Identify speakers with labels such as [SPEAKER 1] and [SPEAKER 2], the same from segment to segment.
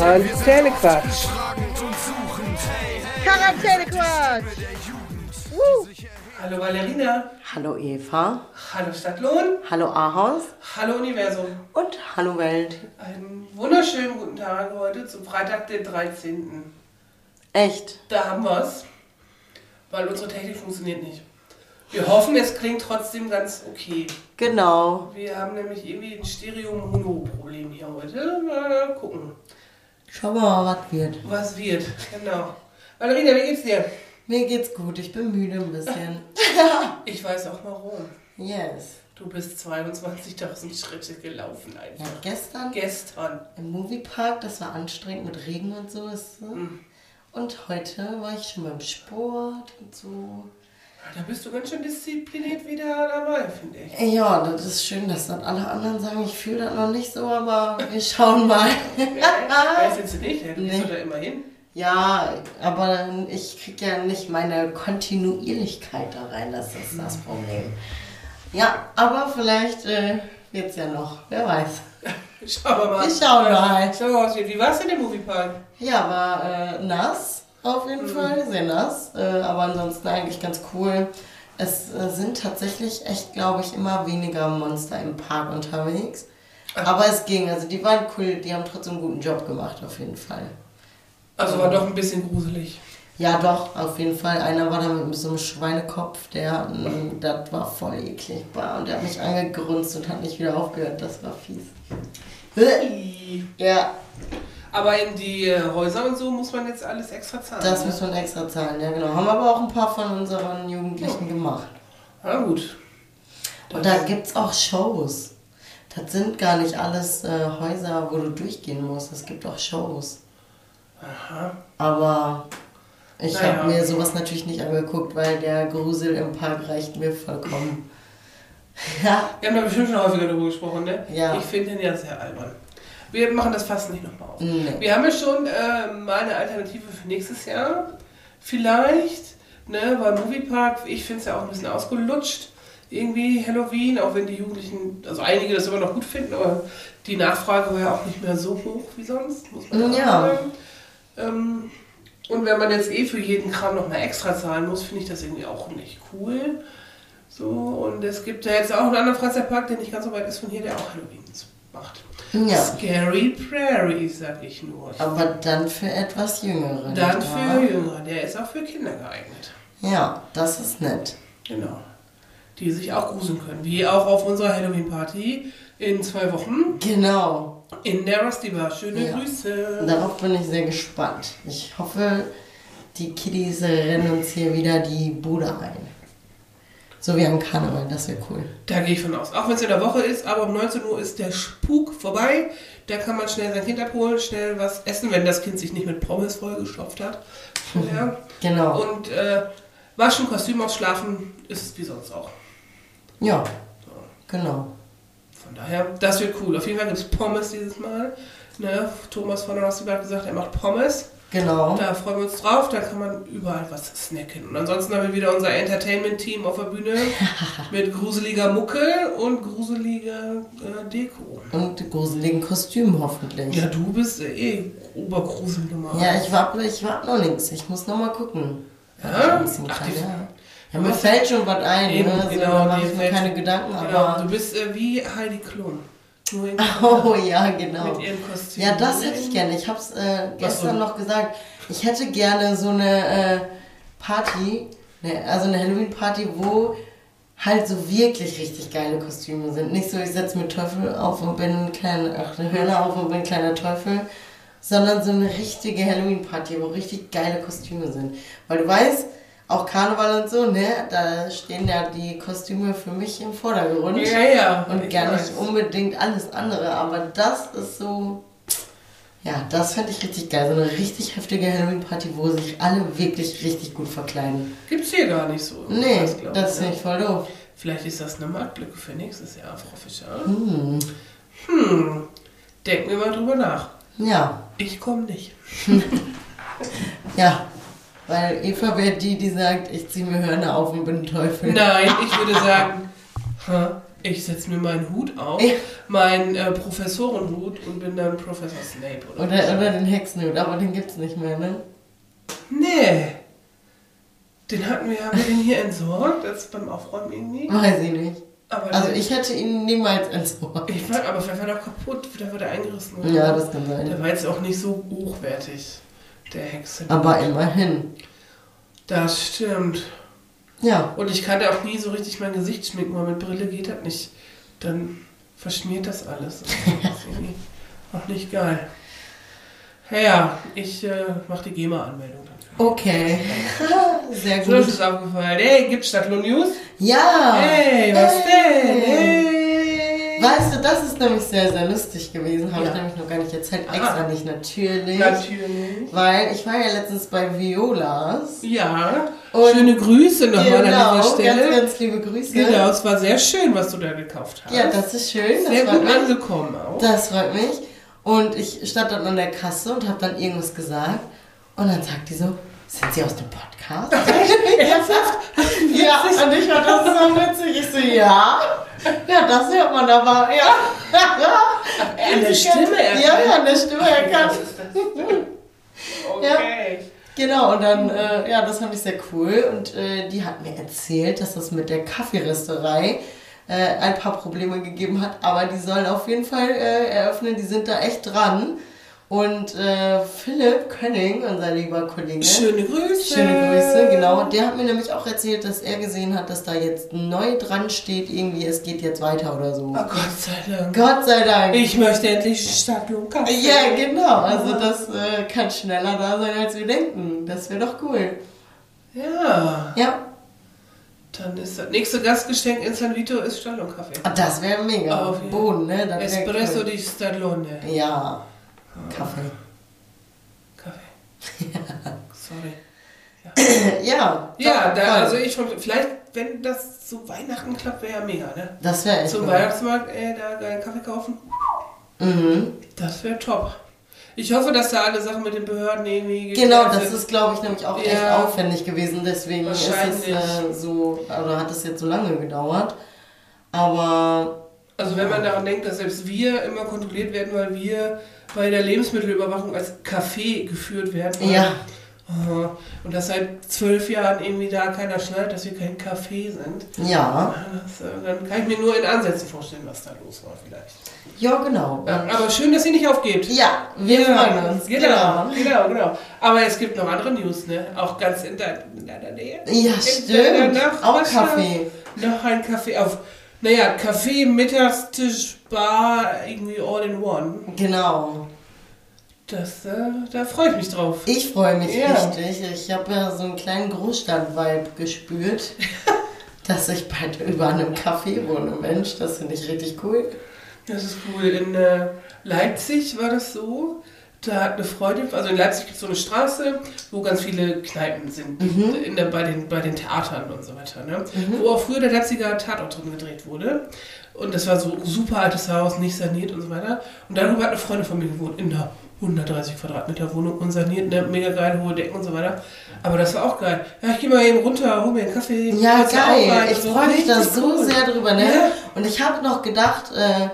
[SPEAKER 1] Quarantänequatsch. Quarantänequatsch.
[SPEAKER 2] Hallo Valerina,
[SPEAKER 3] Hallo Eva,
[SPEAKER 2] hallo Stadtlohn,
[SPEAKER 3] hallo Ahaus
[SPEAKER 2] hallo Universum.
[SPEAKER 3] und hallo Welt.
[SPEAKER 2] Einen wunderschönen guten Tag heute zum Freitag, den 13.
[SPEAKER 3] Echt?
[SPEAKER 2] Da haben wir es, weil unsere Technik funktioniert nicht. Wir hoffen, es klingt trotzdem ganz okay.
[SPEAKER 3] Genau.
[SPEAKER 2] Wir haben nämlich irgendwie ein Stereo-Mono-Problem hier heute. Mal gucken,
[SPEAKER 3] Schauen wir mal, was wird.
[SPEAKER 2] was wird. Genau. Valerina, wie geht's dir?
[SPEAKER 3] Mir geht's gut, ich bin müde ein bisschen.
[SPEAKER 2] Ich weiß auch warum.
[SPEAKER 3] Yes.
[SPEAKER 2] Du bist 22.000 Schritte gelaufen
[SPEAKER 3] Ja,
[SPEAKER 2] einfach.
[SPEAKER 3] gestern
[SPEAKER 2] Gestern.
[SPEAKER 3] im Moviepark, das war anstrengend mit Regen und so. Ist so. Und heute war ich schon beim Sport und so.
[SPEAKER 2] Da bist du ganz schön diszipliniert wieder dabei, finde ich.
[SPEAKER 3] Ja, das ist schön, dass dann alle anderen sagen, ich fühle das noch nicht so, aber wir schauen mal.
[SPEAKER 2] Weiß jetzt nicht, du
[SPEAKER 3] Nee.
[SPEAKER 2] da immer hin.
[SPEAKER 3] Ja, aber ich krieg ja nicht meine Kontinuierlichkeit da rein, das ist das Problem. Ja, aber vielleicht äh, wird's ja noch, wer weiß.
[SPEAKER 2] Schauen wir mal.
[SPEAKER 3] Wir schauen mal.
[SPEAKER 2] Schauen wir mal, wird. Wie war's denn im Moviepark?
[SPEAKER 3] Ja, war äh, nass auf jeden Fall, sehr nass, äh, aber ansonsten eigentlich ganz cool. Es äh, sind tatsächlich echt, glaube ich, immer weniger Monster im Park unterwegs. Aber es ging, also die waren cool, die haben trotzdem einen guten Job gemacht, auf jeden Fall.
[SPEAKER 2] Also war doch ein bisschen gruselig.
[SPEAKER 3] Ja, doch, auf jeden Fall. Einer war da mit so einem Schweinekopf, der, mm, das war voll eklig. Und der hat mich angegrunzt und hat nicht wieder aufgehört. Das war fies. Ja,
[SPEAKER 2] Aber in die äh, Häuser und so muss man jetzt alles extra zahlen.
[SPEAKER 3] das
[SPEAKER 2] ne?
[SPEAKER 3] muss man extra zahlen, ja genau. Haben aber auch ein paar von unseren Jugendlichen gemacht.
[SPEAKER 2] Na gut.
[SPEAKER 3] Und da gibt's auch Shows. Das sind gar nicht alles äh, Häuser, wo du durchgehen musst. Es gibt auch Shows.
[SPEAKER 2] Aha.
[SPEAKER 3] Aber ich
[SPEAKER 2] Naja.
[SPEAKER 3] habe mir sowas natürlich nicht angeguckt, weil der Grusel im Park reicht mir vollkommen. ja,
[SPEAKER 2] Wir haben da bestimmt schon häufiger darüber gesprochen, ne?
[SPEAKER 3] Ja.
[SPEAKER 2] Ich finde den ja sehr albern. Wir machen das fast nicht nochmal auf.
[SPEAKER 3] Nee.
[SPEAKER 2] Wir haben ja schon äh, mal eine Alternative für nächstes Jahr. Vielleicht, ne, weil Moviepark, ich finde es ja auch ein bisschen ausgelutscht. Irgendwie Halloween, auch wenn die Jugendlichen, also einige das immer noch gut finden, aber die Nachfrage war ja auch nicht mehr so hoch wie sonst, muss man
[SPEAKER 3] Ja.
[SPEAKER 2] sagen. Ähm, und wenn man jetzt eh für jeden Kram nochmal extra zahlen muss, finde ich das irgendwie auch nicht cool. So, und es gibt ja jetzt auch einen anderen Freizeitpark, der nicht ganz so weit ist von hier, der auch Halloween macht.
[SPEAKER 3] Ja.
[SPEAKER 2] Scary Prairie, sag ich nur.
[SPEAKER 3] aber dann für etwas Jüngere.
[SPEAKER 2] Dann für? Jüngere, der ist auch für Kinder geeignet.
[SPEAKER 3] Ja, das ist nett.
[SPEAKER 2] Genau. Die sich auch gruseln können. Wie auch auf unserer Halloween-Party in zwei Wochen
[SPEAKER 3] Genau.
[SPEAKER 2] in der Rusty Bar. Schöne
[SPEAKER 3] Ja.
[SPEAKER 2] Grüße.
[SPEAKER 3] Darauf bin ich sehr gespannt. Ich hoffe, die Kiddies rennen uns hier wieder die Bude ein. So wie am Karneval, das wäre cool.
[SPEAKER 2] Da gehe ich von aus. Auch wenn es in der Woche ist, aber um 19 Uhr ist der Spuk vorbei. Da kann man schnell sein Kind abholen, schnell was essen, wenn das Kind sich nicht mit Pommes vollgestopft hat. Ja.
[SPEAKER 3] Genau.
[SPEAKER 2] Und äh, waschen, Kostüm ausschlafen ist wie sonst auch.
[SPEAKER 3] Ja, genau.
[SPEAKER 2] Von daher, das wird cool. Auf jeden Fall gibt es Pommes dieses Mal. Ne? Thomas von der hat gesagt, er macht Pommes.
[SPEAKER 3] Genau.
[SPEAKER 2] Da freuen wir uns drauf, da kann man überall was snacken. Und ansonsten haben wir wieder unser Entertainment-Team auf der Bühne mit gruseliger Mucke und gruseliger äh, Deko.
[SPEAKER 3] Und gruseligen Kostümen hoffentlich.
[SPEAKER 2] Ja, du bist äh, eh Obergruselnummer.
[SPEAKER 3] Ja, ich warte ich wart noch nichts. Ich muss noch mal gucken.
[SPEAKER 2] Ja? Ach, die-
[SPEAKER 3] ja. ja, mir fällt schon was ein.
[SPEAKER 2] Eben,
[SPEAKER 3] ne? so,
[SPEAKER 2] genau,
[SPEAKER 3] da mache ich mir keine Gedanken,
[SPEAKER 2] Genau,
[SPEAKER 3] aber...
[SPEAKER 2] du bist äh, wie Heidi Klum. Nur
[SPEAKER 3] Oh ja, genau.
[SPEAKER 2] mit ihrem Kostüm.
[SPEAKER 3] Ja, das hätte ich gerne. Ich habe es äh, gestern
[SPEAKER 2] so.
[SPEAKER 3] noch gesagt. Ich hätte gerne so eine äh, Party, ne, also eine Halloween-Party, wo halt so wirklich richtig geile Kostüme sind. Nicht so, ich setze mir Teufel auf und bin ein kleiner, ach, eine auf und bin ein kleiner Teufel, sondern so eine richtige Halloween-Party, wo richtig geile Kostüme sind. Weil du weißt, auch Karneval und so, ne, da stehen ja die Kostüme für mich im Vordergrund.
[SPEAKER 2] Ja, ja.
[SPEAKER 3] Und gar nicht unbedingt alles andere, aber das ist so. Ja, das fände ich richtig geil. So eine richtig heftige Halloween-Party, wo sich alle wirklich richtig gut verkleiden.
[SPEAKER 2] Gibt's hier gar nicht so.
[SPEAKER 3] Nee,
[SPEAKER 2] ich,
[SPEAKER 3] das finde
[SPEAKER 2] ne?
[SPEAKER 3] ich voll doof.
[SPEAKER 2] Vielleicht ist das eine Marktlücke für nächstes Jahr, Frau Fischer.
[SPEAKER 3] Hm.
[SPEAKER 2] Hm. Denken wir mal drüber nach.
[SPEAKER 3] Ja,
[SPEAKER 2] Ich komme nicht.
[SPEAKER 3] Ja, weil Eva wäre die, die sagt, ich ziehe mir Hörner auf und bin ein Teufel.
[SPEAKER 2] Nein, ich würde sagen, ich setze mir meinen Hut auf, meinen äh, Professorenhut und bin dann Professor Snape. Oder,
[SPEAKER 3] Oder, oder den Hexenhut, aber den gibt's nicht mehr, ne?
[SPEAKER 2] Nee. Den hatten wir, haben wir den hier entsorgt, das beim Aufräumen irgendwie.
[SPEAKER 3] Weiß ich nicht.
[SPEAKER 2] Aber
[SPEAKER 3] Also
[SPEAKER 2] der-
[SPEAKER 3] ich hätte ihn niemals entsorgt.
[SPEAKER 2] Ich war, aber vielleicht war der kaputt, da wurde er eingerissen. oder?
[SPEAKER 3] Ja, das kann
[SPEAKER 2] Der
[SPEAKER 3] sein.
[SPEAKER 2] war jetzt auch nicht so hochwertig, der Hexe.
[SPEAKER 3] Aber immerhin.
[SPEAKER 2] Das stimmt.
[SPEAKER 3] Ja.
[SPEAKER 2] Und ich kannte auch nie so richtig mein Gesicht schminken, weil mit Brille geht das nicht. Dann verschmiert das alles. Das ist auch nicht geil. Ja, ja, ich äh, mache die GEMA-Anmeldung dafür.
[SPEAKER 3] Okay. Sehr
[SPEAKER 2] So ist
[SPEAKER 3] gut.
[SPEAKER 2] es aufgefallen. Hey, gibt's Stadtlohn News?
[SPEAKER 3] Ja.
[SPEAKER 2] Hey, was denn?
[SPEAKER 3] Hey. Weißt du, das ist nämlich sehr, sehr lustig gewesen. Habe
[SPEAKER 2] Ja.
[SPEAKER 3] ich nämlich noch gar nicht erzählt.
[SPEAKER 2] Aha.
[SPEAKER 3] Extra nicht, natürlich.
[SPEAKER 2] Natürlich.
[SPEAKER 3] Weil ich war ja letztens bei Violas.
[SPEAKER 2] Ja,
[SPEAKER 3] Und-
[SPEAKER 2] schöne Grüße nochmal
[SPEAKER 3] Genau,
[SPEAKER 2] an dieser Stelle.
[SPEAKER 3] ganz, ganz liebe Grüße.
[SPEAKER 2] Genau, es war sehr schön, was du da gekauft hast.
[SPEAKER 3] Ja, das ist schön. Das
[SPEAKER 2] sehr gut
[SPEAKER 3] mich.
[SPEAKER 2] angekommen auch.
[SPEAKER 3] Das freut mich. Und ich stand dann an der Kasse und habe dann irgendwas gesagt. Und dann sagt die so, sind Sie aus dem Podcast? ja, und ich fand das so witzig. Ich so, ja. Ja, das hört man aber, ja.
[SPEAKER 2] An der Stimme erkannt.
[SPEAKER 3] Ja, ja, an der Stimme erkannt.
[SPEAKER 2] Okay.
[SPEAKER 3] Genau, und dann, äh, ja, das fand ich sehr cool. Und äh, die hat mir erzählt, dass das mit der Kaffeerösterei äh, ein paar Probleme gegeben hat. Aber die sollen auf jeden Fall äh, eröffnen, die sind da echt dran. Und äh, Philipp Könning, unser lieber Kollege,
[SPEAKER 2] Schöne Grüße.
[SPEAKER 3] schöne Grüße, genau. Der hat mir nämlich auch erzählt, dass er gesehen hat, dass da jetzt neu dran steht, irgendwie, es geht jetzt weiter oder so.
[SPEAKER 2] Oh Gott sei Dank.
[SPEAKER 3] Gott sei Dank.
[SPEAKER 2] Ich möchte endlich Stadtlohn Kaffee.
[SPEAKER 3] Ja, genau. Also das äh, kann schneller da sein, als wir denken. Das wäre doch cool.
[SPEAKER 2] Ja,
[SPEAKER 3] Ja,
[SPEAKER 2] dann ist das nächste Gastgeschenk in San Vito ist Stadtlohn Kaffee.
[SPEAKER 3] Ah, das wäre mega.
[SPEAKER 2] Auf
[SPEAKER 3] Boden, ne? Das
[SPEAKER 2] Espresso
[SPEAKER 3] cool.
[SPEAKER 2] di Stallone.
[SPEAKER 3] Ja, Kaffee.
[SPEAKER 2] Kaffee. Sorry.
[SPEAKER 3] Ja,
[SPEAKER 2] Ja, da,
[SPEAKER 3] voll.
[SPEAKER 2] also ich vielleicht, wenn das zu Weihnachten klappt, wäre ja mega, ne?
[SPEAKER 3] das wäre echt
[SPEAKER 2] Zum
[SPEAKER 3] cool.
[SPEAKER 2] Weihnachtsmarkt, ey, da geilen Kaffee kaufen.
[SPEAKER 3] Mhm.
[SPEAKER 2] Das wäre top. Ich hoffe, dass da alle Sachen mit den Behörden irgendwie
[SPEAKER 3] Genau, das
[SPEAKER 2] sind.
[SPEAKER 3] ist, glaube ich, nämlich auch echt
[SPEAKER 2] Ja.
[SPEAKER 3] aufwendig gewesen. Deswegen ist es äh, so, oder hat es jetzt so lange gedauert. Aber
[SPEAKER 2] Also wenn man daran denkt, dass selbst wir immer kontrolliert werden, weil wir bei der Lebensmittelüberwachung als Café geführt werden.
[SPEAKER 3] ja,
[SPEAKER 2] Aha. Und dass seit zwölf Jahren irgendwie da keiner schnallt, dass wir kein Café sind.
[SPEAKER 3] ja,
[SPEAKER 2] Das, äh, dann kann ich mir nur in Ansätzen vorstellen, was da los war vielleicht.
[SPEAKER 3] ja, genau.
[SPEAKER 2] Ja, aber schön, dass sie nicht aufgebt.
[SPEAKER 3] Ja, wir freuen uns.
[SPEAKER 2] Genau, genau, genau. Aber es gibt noch andere News, ne? Auch ganz in, in deiner Nähe.
[SPEAKER 3] Ja,
[SPEAKER 2] In
[SPEAKER 3] stimmt. Auch. Kaffee.
[SPEAKER 2] Noch ein Kaffee auf. Naja, Kaffee, Mittagstisch, Bar, irgendwie all in one.
[SPEAKER 3] Genau.
[SPEAKER 2] Das, äh, da freue ich mich drauf.
[SPEAKER 3] Ich freue mich
[SPEAKER 2] Ja.
[SPEAKER 3] richtig. Ich habe ja so einen kleinen Großstadt-Vibe gespürt, dass ich bald über einem Café wohne. Mensch, das finde ich richtig cool.
[SPEAKER 2] Das ist cool. In äh, Leipzig war das so. Da hat eine Freundin, also in Leipzig gibt es so eine Straße, wo ganz viele Kneipen sind, in der, bei, den, bei den Theatern und so weiter. Ne? Wo auch früher der Leipziger Tatort drin gedreht wurde. Und das war so ein super altes Haus, nicht saniert und so weiter. Und darüber hat eine Freundin von mir gewohnt, in einer 130 Quadratmeter Wohnung, unsaniert, ne? mega geil, hohe Decken und so weiter. Aber das war auch geil. Ja, ich gehe mal eben runter, hol mir einen Kaffee.
[SPEAKER 3] Ja, geil. Ich freue mich da so
[SPEAKER 2] cool.
[SPEAKER 3] sehr drüber. Ne?
[SPEAKER 2] Ja.
[SPEAKER 3] Und ich habe noch gedacht, äh,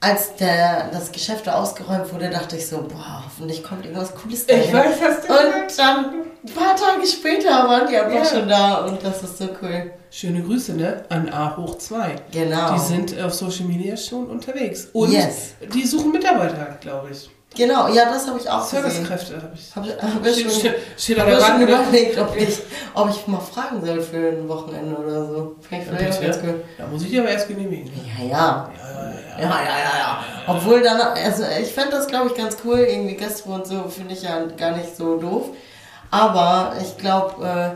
[SPEAKER 3] als der, das Geschäft da ausgeräumt wurde, dachte ich so, boah, hoffentlich kommt irgendwas Cooles
[SPEAKER 2] Ich
[SPEAKER 3] dahin.
[SPEAKER 2] weiß, was du
[SPEAKER 3] Und dann ein paar Tage später waren die einfach
[SPEAKER 2] Ja.
[SPEAKER 3] schon da und das ist so cool.
[SPEAKER 2] Schöne Grüße, ne? An A hoch 2.
[SPEAKER 3] Genau.
[SPEAKER 2] Die sind auf Social Media schon unterwegs. Und
[SPEAKER 3] Yes.
[SPEAKER 2] die suchen Mitarbeiter, glaube ich.
[SPEAKER 3] Genau, ja, das habe ich auch gesehen.
[SPEAKER 2] Servicekräfte habe ich.
[SPEAKER 3] Hab, hab ich schon,
[SPEAKER 2] steht, steht
[SPEAKER 3] hab ich schon überlegt, ob ich, ob ich mal fragen soll für ein Wochenende oder so. Finde ich vielleicht auch ganz cool.
[SPEAKER 2] Da muss ich aber erst genehmigen.
[SPEAKER 3] Ja, ja. Ja, ja, ja, ja. Obwohl dann, also ich fände das glaube ich ganz cool, irgendwie Gastro und so finde ich ja gar nicht so doof. Aber ich glaube, äh,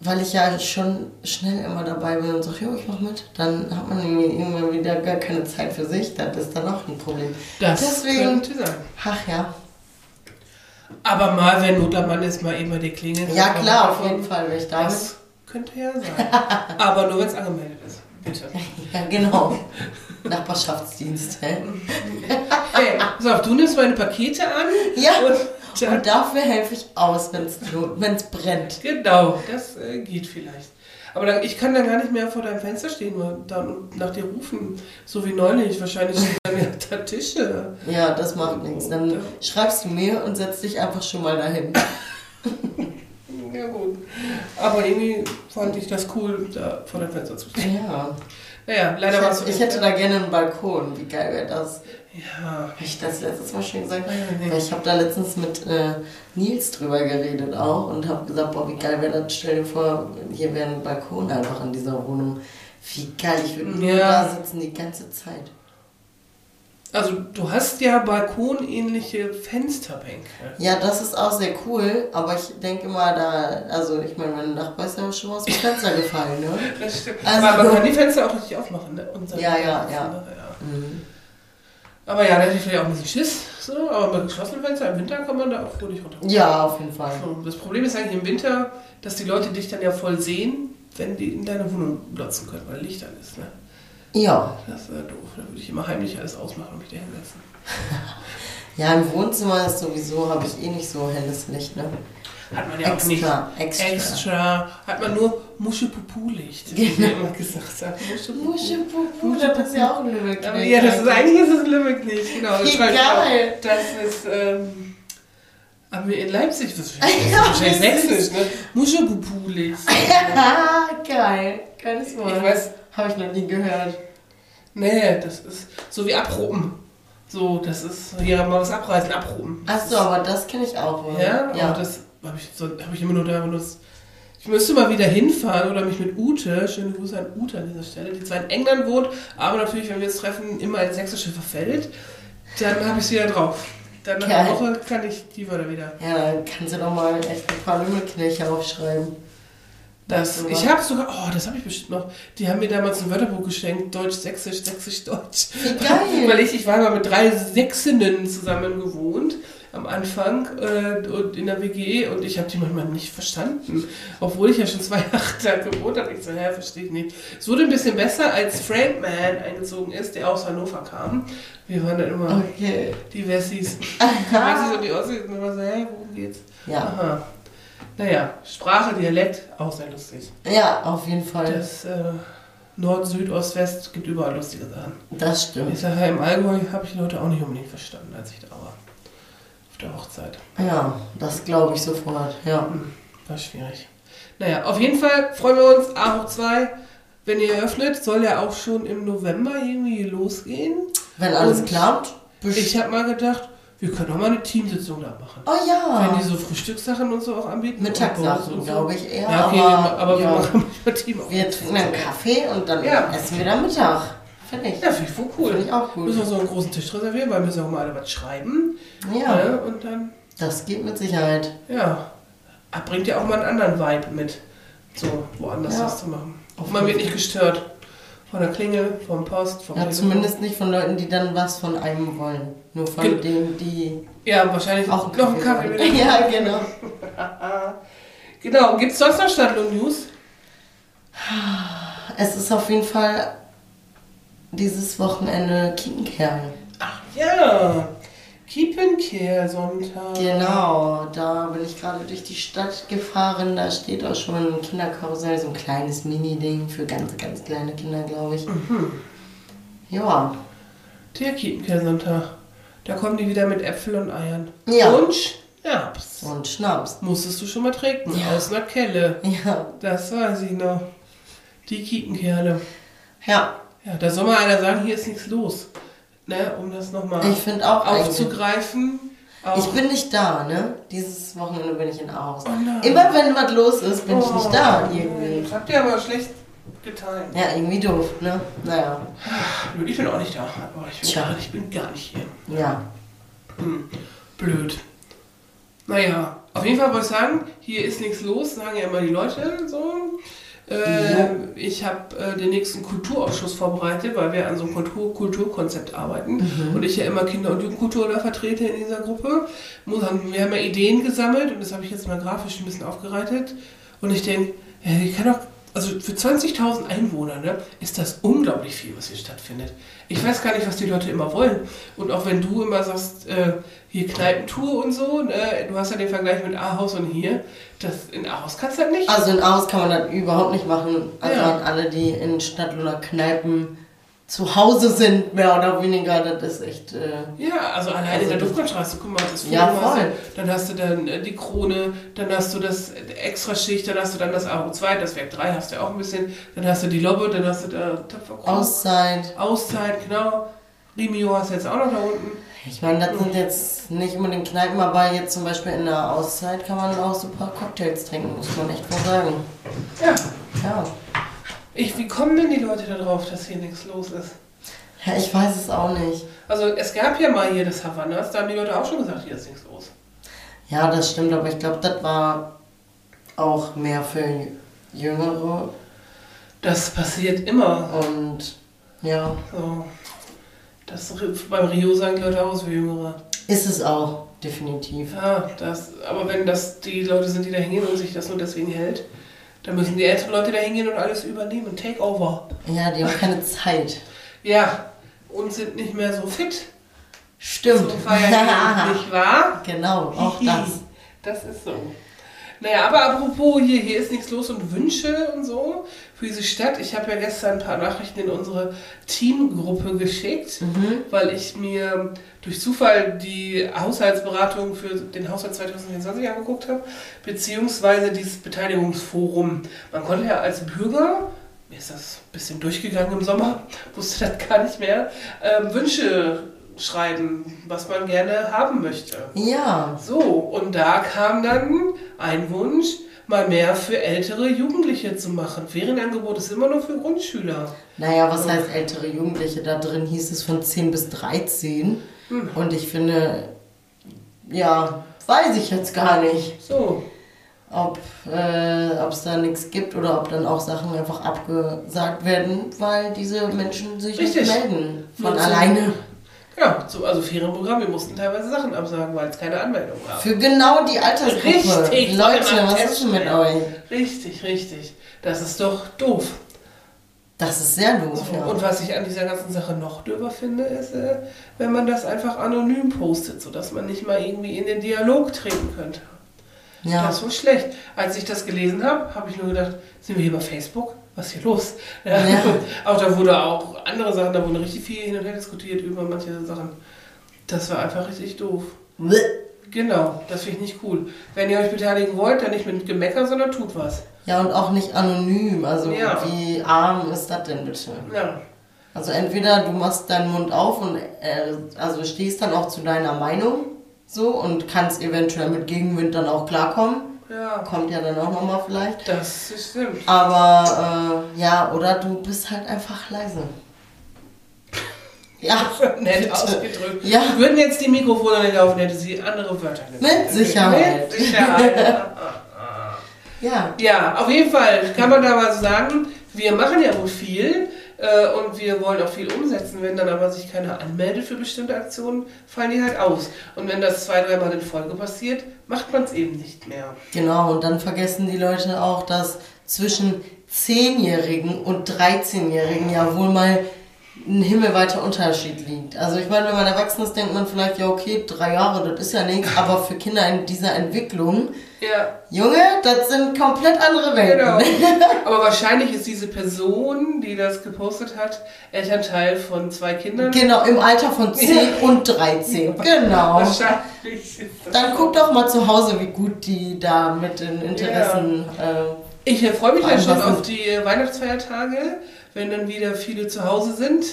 [SPEAKER 3] weil ich ja schon schnell immer dabei bin und sage, jo, ich mach mit, dann hat man irgendwann wieder gar keine Zeit für sich. Das ist dann auch ein Problem.
[SPEAKER 2] Das
[SPEAKER 3] Deswegen-
[SPEAKER 2] könnte sein.
[SPEAKER 3] Ach ja.
[SPEAKER 2] Aber mal, wenn Not am Mann ist, mal eben bei dir klingeln.
[SPEAKER 3] Ja klar, auf jeden Fall, wenn ich da.
[SPEAKER 2] Das könnte ja sein. aber nur, wenn es angemeldet ist. Bitte.
[SPEAKER 3] Ja, genau. Nachbarschaftsdienst?
[SPEAKER 2] Hey, pass auf, du nimmst meine Pakete an
[SPEAKER 3] Ja.
[SPEAKER 2] und Lichter.
[SPEAKER 3] Und dafür helfe ich aus, wenn es brennt.
[SPEAKER 2] Genau, das äh, geht vielleicht. Aber dann, ich kann dann gar nicht mehr vor deinem Fenster stehen und dann nach dir rufen, so wie neulich. Wahrscheinlich stehen dann ja Tische.
[SPEAKER 3] Ja, das macht nichts. Dann schreibst du mir und setzt dich einfach schon mal dahin.
[SPEAKER 2] Ja gut. Aber irgendwie fand ich das cool, da vor deinem Fenster zu stehen.
[SPEAKER 3] Ja.
[SPEAKER 2] Naja, leider du
[SPEAKER 3] hätte, ich hätte
[SPEAKER 2] da
[SPEAKER 3] gerne einen Balkon. Wie geil wäre das?
[SPEAKER 2] Ja.
[SPEAKER 3] Habe ich das letztes Mal schon gesagt?
[SPEAKER 2] nee.
[SPEAKER 3] Ich habe da letztens mit äh, Nils drüber geredet auch und habe gesagt, boah, wie geil wäre das? Stell dir vor, hier wäre ein Balkon einfach in dieser Wohnung. Wie geil, ich würde nur
[SPEAKER 2] Ja.
[SPEAKER 3] da sitzen die ganze Zeit.
[SPEAKER 2] Also du hast ja balkonähnliche Fensterbänke.
[SPEAKER 3] Ja, das ist auch sehr cool, aber ich denke mal, da, also ich meine, mein Nachbar ist ja schon aus dem Fenster gefallen, ne?
[SPEAKER 2] Das stimmt.
[SPEAKER 3] Also-
[SPEAKER 2] Aber man kann die Fenster auch richtig aufmachen, ne? Dann-
[SPEAKER 3] Ja, ja, ja.
[SPEAKER 2] ja.
[SPEAKER 3] Mhm.
[SPEAKER 2] Aber ja, da hätte ich vielleicht auch ein bisschen Schiss. So, aber bei geschlossenen Fenstern im Winter kann man da auch fröhlich runter.
[SPEAKER 3] Ja, auf jeden Fall.
[SPEAKER 2] So, Das Problem ist eigentlich im Winter, dass die Leute dich dann ja voll sehen, wenn die in deiner Wohnung glotzen können, weil Licht an ist. Ne?
[SPEAKER 3] Ja.
[SPEAKER 2] Das ist äh, doof. Da würde ich immer heimlich alles ausmachen und mich da hinsetzen.
[SPEAKER 3] Ja, im Wohnzimmer ist sowieso, habe ich eh nicht so helles Licht, ne?
[SPEAKER 2] Hat man ja auch nicht.
[SPEAKER 3] Extra, extra.
[SPEAKER 2] Extra. Hat man nur Muschepupu-Licht, wie
[SPEAKER 3] Genau.
[SPEAKER 2] immer gesagt haben. Muschepupu.
[SPEAKER 3] Das ist ja auch ein Lümmelknecht.
[SPEAKER 2] Aber ja, das ist eigentlich ist es Limmerknecht, genau. Das
[SPEAKER 3] Wie
[SPEAKER 2] schreibe ich
[SPEAKER 3] geil.
[SPEAKER 2] Das ist, ähm, haben wir in Leipzig, das ist wahrscheinlich sächsisch, ne? Muschepupu-Licht.
[SPEAKER 3] Ah, geil. Geiles Wort.
[SPEAKER 2] Ich weiß,
[SPEAKER 3] Habe ich noch nie gehört.
[SPEAKER 2] nee, das ist so wie abruppen. So, das ist hier mal was abreißen, abruppen.
[SPEAKER 3] Ach so, aber das kenne ich auch wohl.
[SPEAKER 2] Ja,
[SPEAKER 3] ja.
[SPEAKER 2] das habe ich, so, hab ich immer nur da benutzt. Ich müsste mal wieder hinfahren oder mich mit Ute, schöne Grüße an Ute an dieser Stelle, die zwar in England wohnt, aber natürlich, wenn wir uns treffen, immer ins Sächsische verfällt, dann habe ich sie wieder drauf. Dann nach einer. Woche kann ich die Wörter wieder.
[SPEAKER 3] Ja, dann kannst du doch mal echt ein paar Lümmelknechte aufschreiben.
[SPEAKER 2] Das, ich habe sogar, oh, das habe ich bestimmt noch. Die haben mir damals ein Wörterbuch geschenkt, Deutsch, Sächsisch, Sächsisch, Deutsch.
[SPEAKER 3] Wie geil.
[SPEAKER 2] Weil ich, ich war mal mit drei Sächsinnen zusammen gewohnt am Anfang äh, und in der WG und ich habe die manchmal nicht verstanden. Obwohl ich ja schon zwei Jahre da gewohnt habe. Ich so, hä, verstehe ich nicht. Es wurde ein bisschen besser, als Frank Man eingezogen ist, der aus Hannover kam. Wir waren dann immer
[SPEAKER 3] Okay.
[SPEAKER 2] die Wessis. Wessis und die Ossis und immer so, hä, worum geht's?
[SPEAKER 3] Ja.
[SPEAKER 2] Aha. Naja, Sprache, Dialekt, auch sehr lustig.
[SPEAKER 3] Ja, auf jeden Fall.
[SPEAKER 2] Das äh, Nord, Süd, Ost, West gibt überall lustige Sachen.
[SPEAKER 3] Das
[SPEAKER 2] Ich
[SPEAKER 3] stimmt.
[SPEAKER 2] sage, im Allgäu habe ich die Leute auch nicht unbedingt verstanden, als ich da war. Auf der Hochzeit.
[SPEAKER 3] Ja, das glaube ich sofort. Ja.
[SPEAKER 2] War schwierig. Naja, auf jeden Fall freuen wir uns. A hoch 2, wenn ihr eröffnet, soll ja auch schon im November irgendwie losgehen.
[SPEAKER 3] Wenn alles
[SPEAKER 2] Und
[SPEAKER 3] klappt.
[SPEAKER 2] Ich habe mal gedacht, wir können auch mal eine Teamsitzung da machen.
[SPEAKER 3] Oh ja.
[SPEAKER 2] Wenn die so Frühstückssachen und so auch anbieten.
[SPEAKER 3] Mittagssachen,
[SPEAKER 2] so.
[SPEAKER 3] glaube ich eher.
[SPEAKER 2] Ja, okay,
[SPEAKER 3] aber
[SPEAKER 2] aber, wir
[SPEAKER 3] ja.
[SPEAKER 2] machen manchmal Team auch.
[SPEAKER 3] wir trinken einen Kaffee und dann
[SPEAKER 2] Ja.
[SPEAKER 3] essen wir dann Mittag. Finde ich.
[SPEAKER 2] Ja, finde ich voll cool.
[SPEAKER 3] Finde ich auch gut.
[SPEAKER 2] Müssen wir so einen großen Tisch reservieren, weil wir müssen auch mal alle was schreiben.
[SPEAKER 3] Ja,
[SPEAKER 2] Ne? Und dann,
[SPEAKER 3] das geht mit Sicherheit.
[SPEAKER 2] ja, ah, bringt ja auch mal einen anderen Vibe mit, so woanders
[SPEAKER 3] Ja.
[SPEAKER 2] was zu machen.
[SPEAKER 3] Auf
[SPEAKER 2] Man wird nicht gestört. Von der Klingel, vom Post, vom
[SPEAKER 3] Ja,
[SPEAKER 2] Telefon.
[SPEAKER 3] zumindest nicht von Leuten, die dann was von einem wollen. Nur von
[SPEAKER 2] Ge-
[SPEAKER 3] denen, die
[SPEAKER 2] Ja, wahrscheinlich
[SPEAKER 3] auch
[SPEAKER 2] noch einen Kaffee
[SPEAKER 3] wollen.
[SPEAKER 2] mit.
[SPEAKER 3] Ja, genau.
[SPEAKER 2] Genau, gibt es sonst noch Stadtlohn News?
[SPEAKER 3] Es ist auf jeden Fall dieses Wochenende Kietenkerl.
[SPEAKER 2] Ach ja, Care Sonntag.
[SPEAKER 3] Genau, da bin ich gerade durch die Stadt gefahren. Da steht auch schon ein Kinderkarussell, so ein kleines Mini-Ding für ganz, ganz kleine Kinder, glaube ich.
[SPEAKER 2] Mhm.
[SPEAKER 3] Ja,
[SPEAKER 2] Der Care Sonntag. Da kommen die wieder mit Äpfel und Eiern.
[SPEAKER 3] Ja.
[SPEAKER 2] Und Schnaps.
[SPEAKER 3] und Schnaps.
[SPEAKER 2] Musstest du schon mal trinken.
[SPEAKER 3] Ja.
[SPEAKER 2] Aus einer Kelle.
[SPEAKER 3] Ja,
[SPEAKER 2] Das weiß ich noch. Die Kiekenkerle.
[SPEAKER 3] ja.
[SPEAKER 2] Ja, da soll mal einer sagen, hier ist nichts los. Ne, um das nochmal
[SPEAKER 3] ich
[SPEAKER 2] aufzugreifen. Auch
[SPEAKER 3] Ich bin nicht da, ne? Dieses Wochenende bin ich in Aarhus.
[SPEAKER 2] Oh.
[SPEAKER 3] Immer wenn was los ist, bin ich
[SPEAKER 2] Oh,
[SPEAKER 3] nicht da irgendwie.
[SPEAKER 2] Das habt ihr aber schlecht geteilt.
[SPEAKER 3] Ja, irgendwie doof, ne? Naja,
[SPEAKER 2] Ich bin auch nicht da. Aber ich bin, gar, ich bin gar nicht hier.
[SPEAKER 3] ja.
[SPEAKER 2] Hm, blöd. Naja, auf jeden Fall wollte ich sagen, hier ist nichts los, sagen ja immer die Leute so. Äh, Ich habe äh, den nächsten Kulturausschuss vorbereitet, weil wir an so einem Kultur Kulturkonzept arbeiten und ich ja immer Kinder- und Jugendkultur da vertrete in dieser Gruppe. Wir haben ja Ideen gesammelt und das habe ich jetzt mal grafisch ein bisschen aufgereitet. Und ich denke, ja, die kann doch, also für 20.000 Einwohner ne, ist das unglaublich viel, was hier stattfindet. Ich weiß gar nicht, was die Leute immer wollen. Und auch wenn du immer sagst, äh, hier Kneipentour und so, ne, du hast ja den Vergleich mit Ahaus und hier, das in Ahaus kannst du das nicht.
[SPEAKER 3] Also in Aarhus kann man das überhaupt nicht machen. Also
[SPEAKER 2] Ja.
[SPEAKER 3] alle, die in Stadt oder Kneipen zu Hause sind, mehr oder weniger, das ist echt. Äh,
[SPEAKER 2] Ja, also alleine
[SPEAKER 3] Also
[SPEAKER 2] in der Duftmannstraße, guck mal, das ist
[SPEAKER 3] Ja,
[SPEAKER 2] du,
[SPEAKER 3] voll.
[SPEAKER 2] Dann hast du dann äh, die Krone, dann hast du das Extraschicht, dann hast du dann das AO2, das Werk 3 hast du ja auch ein bisschen, dann hast du die Lobbe, dann hast du da Töpferkrone.
[SPEAKER 3] Auszeit.
[SPEAKER 2] Auszeit, genau. Rimio hast du jetzt auch noch da unten.
[SPEAKER 3] Ich meine, das sind jetzt nicht unbedingt Kneipen, aber jetzt zum Beispiel in der Auszeit kann man auch super Cocktails trinken, muss man echt mal sagen.
[SPEAKER 2] Ja.
[SPEAKER 3] Ja.
[SPEAKER 2] Ich, wie kommen denn die Leute da drauf, dass hier nichts los ist?
[SPEAKER 3] Ja, ich weiß es auch nicht.
[SPEAKER 2] Also es gab ja mal hier das Havannas, da haben die Leute auch schon gesagt, hier ist nichts los.
[SPEAKER 3] Ja, das stimmt, aber ich glaube, das war auch mehr für Jüngere
[SPEAKER 2] Das passiert immer.
[SPEAKER 3] und ja,
[SPEAKER 2] So. Das, beim Rio sagen die Leute aus wie Jüngere.
[SPEAKER 3] ist es auch, definitiv.
[SPEAKER 2] Ja, das, aber wenn das die Leute sind, die da hingehen und sich das nur deswegen hält, dann müssen die älteren Leute da hingehen und alles übernehmen. Takeover.
[SPEAKER 3] Ja, die haben keine Zeit.
[SPEAKER 2] Ja, und sind nicht mehr so fit.
[SPEAKER 3] Stimmt.
[SPEAKER 2] So feiern, nicht wahr?
[SPEAKER 3] genau, auch das.
[SPEAKER 2] Das ist so. Naja, aber apropos hier, hier ist nichts los und Wünsche und so für diese Stadt. Ich habe ja gestern ein paar Nachrichten in unsere Teamgruppe geschickt,
[SPEAKER 3] Mhm.
[SPEAKER 2] weil ich mir durch Zufall die Haushaltsberatung für den Haushalt 2024 angeguckt habe, beziehungsweise dieses Beteiligungsforum. Man konnte ja als Bürger, mir ist das ein bisschen durchgegangen im Sommer, wusste das gar nicht mehr, ähm, Wünsche schreiben, was man gerne haben möchte.
[SPEAKER 3] Ja,
[SPEAKER 2] So, und da kam dann ein Wunsch, mal mehr für ältere Jugendliche zu machen. Ferienangebot ist immer nur für Grundschüler.
[SPEAKER 3] naja, was heißt ältere Jugendliche? Da drin hieß es von 10 bis 13.
[SPEAKER 2] Hm.
[SPEAKER 3] Und ich finde, ja, weiß ich jetzt gar nicht,
[SPEAKER 2] So,
[SPEAKER 3] ob äh, es da nichts gibt oder ob dann auch Sachen einfach abgesagt werden, weil diese Menschen sich
[SPEAKER 2] Richtig.
[SPEAKER 3] nicht melden von
[SPEAKER 2] Nur zum-
[SPEAKER 3] alleine.
[SPEAKER 2] Ja, so, also Ferienprogramm, wir mussten teilweise Sachen absagen, weil es keine Anmeldung gab.
[SPEAKER 3] Für genau die Altersgruppe.
[SPEAKER 2] Richtig,
[SPEAKER 3] Leute, was ist denn mit euch?
[SPEAKER 2] Richtig, richtig. Das ist doch doof.
[SPEAKER 3] Das ist sehr doof,
[SPEAKER 2] So,
[SPEAKER 3] ja.
[SPEAKER 2] Und was ich an dieser ganzen Sache noch döber finde, ist, äh, wenn man das einfach anonym postet, sodass man nicht mal irgendwie in den Dialog treten könnte.
[SPEAKER 3] ja.
[SPEAKER 2] Das ist so schlecht. Als ich das gelesen habe, habe ich nur gedacht, sind wir hier bei Facebook? Was ist hier los? Ja.
[SPEAKER 3] Ja.
[SPEAKER 2] Auch da wurde auch andere Sachen, da wurde richtig viel hin und her diskutiert über manche Sachen. Das war einfach richtig doof.
[SPEAKER 3] Bleh.
[SPEAKER 2] Genau, das finde ich nicht cool. Wenn ihr euch beteiligen wollt, dann nicht mit Gemecker, sondern tut was.
[SPEAKER 3] Ja, und auch nicht anonym. Also,
[SPEAKER 2] Ja.
[SPEAKER 3] wie arm ist das denn bitte?
[SPEAKER 2] Ja,
[SPEAKER 3] Also, entweder du machst deinen Mund auf und äh, also stehst dann auch zu deiner Meinung so und kannst eventuell mit Gegenwind dann auch klarkommen.
[SPEAKER 2] Ja,
[SPEAKER 3] Kommt ja dann auch nochmal vielleicht.
[SPEAKER 2] das ist stimmt.
[SPEAKER 3] Aber äh, ja, oder du bist halt einfach leise. Ja,
[SPEAKER 2] Nett
[SPEAKER 3] bitte.
[SPEAKER 2] ausgedrückt.
[SPEAKER 3] Ja.
[SPEAKER 2] Würden jetzt die Mikrofone nicht laufen, hätte sie andere Wörter gesagt.
[SPEAKER 3] Mit Sicherheit.
[SPEAKER 2] Mit Sicherheit.
[SPEAKER 3] Ja,
[SPEAKER 2] Ja, auf jeden Fall kann man da mal so sagen, wir machen ja wohl viel äh, und wir wollen auch viel umsetzen. Wenn dann aber sich keiner anmeldet für bestimmte Aktionen, fallen die halt aus. Und wenn das zwei, dreimal in Folge passiert, macht man es eben nicht mehr.
[SPEAKER 3] genau. Und dann vergessen die Leute auch, dass zwischen 10-Jährigen und 13-Jährigen ja wohl mal ein himmelweiter Unterschied liegt. Also ich meine, wenn man erwachsen ist, denkt man vielleicht, ja okay, drei Jahre, das ist ja nichts, aber für Kinder in dieser Entwicklung,
[SPEAKER 2] Ja,
[SPEAKER 3] Junge, das sind komplett andere Welten.
[SPEAKER 2] genau. Aber wahrscheinlich ist diese Person, die das gepostet hat, Elternteil von zwei Kindern.
[SPEAKER 3] Genau, im Alter von 10 und 13. Genau.
[SPEAKER 2] Wahrscheinlich
[SPEAKER 3] Dann guck doch mal zu Hause, wie gut die da mit den Interessen. Äh,
[SPEAKER 2] Ich äh, freue mich
[SPEAKER 3] allem,
[SPEAKER 2] schon auf die Weihnachtsfeiertage, wenn dann wieder viele zu Hause sind.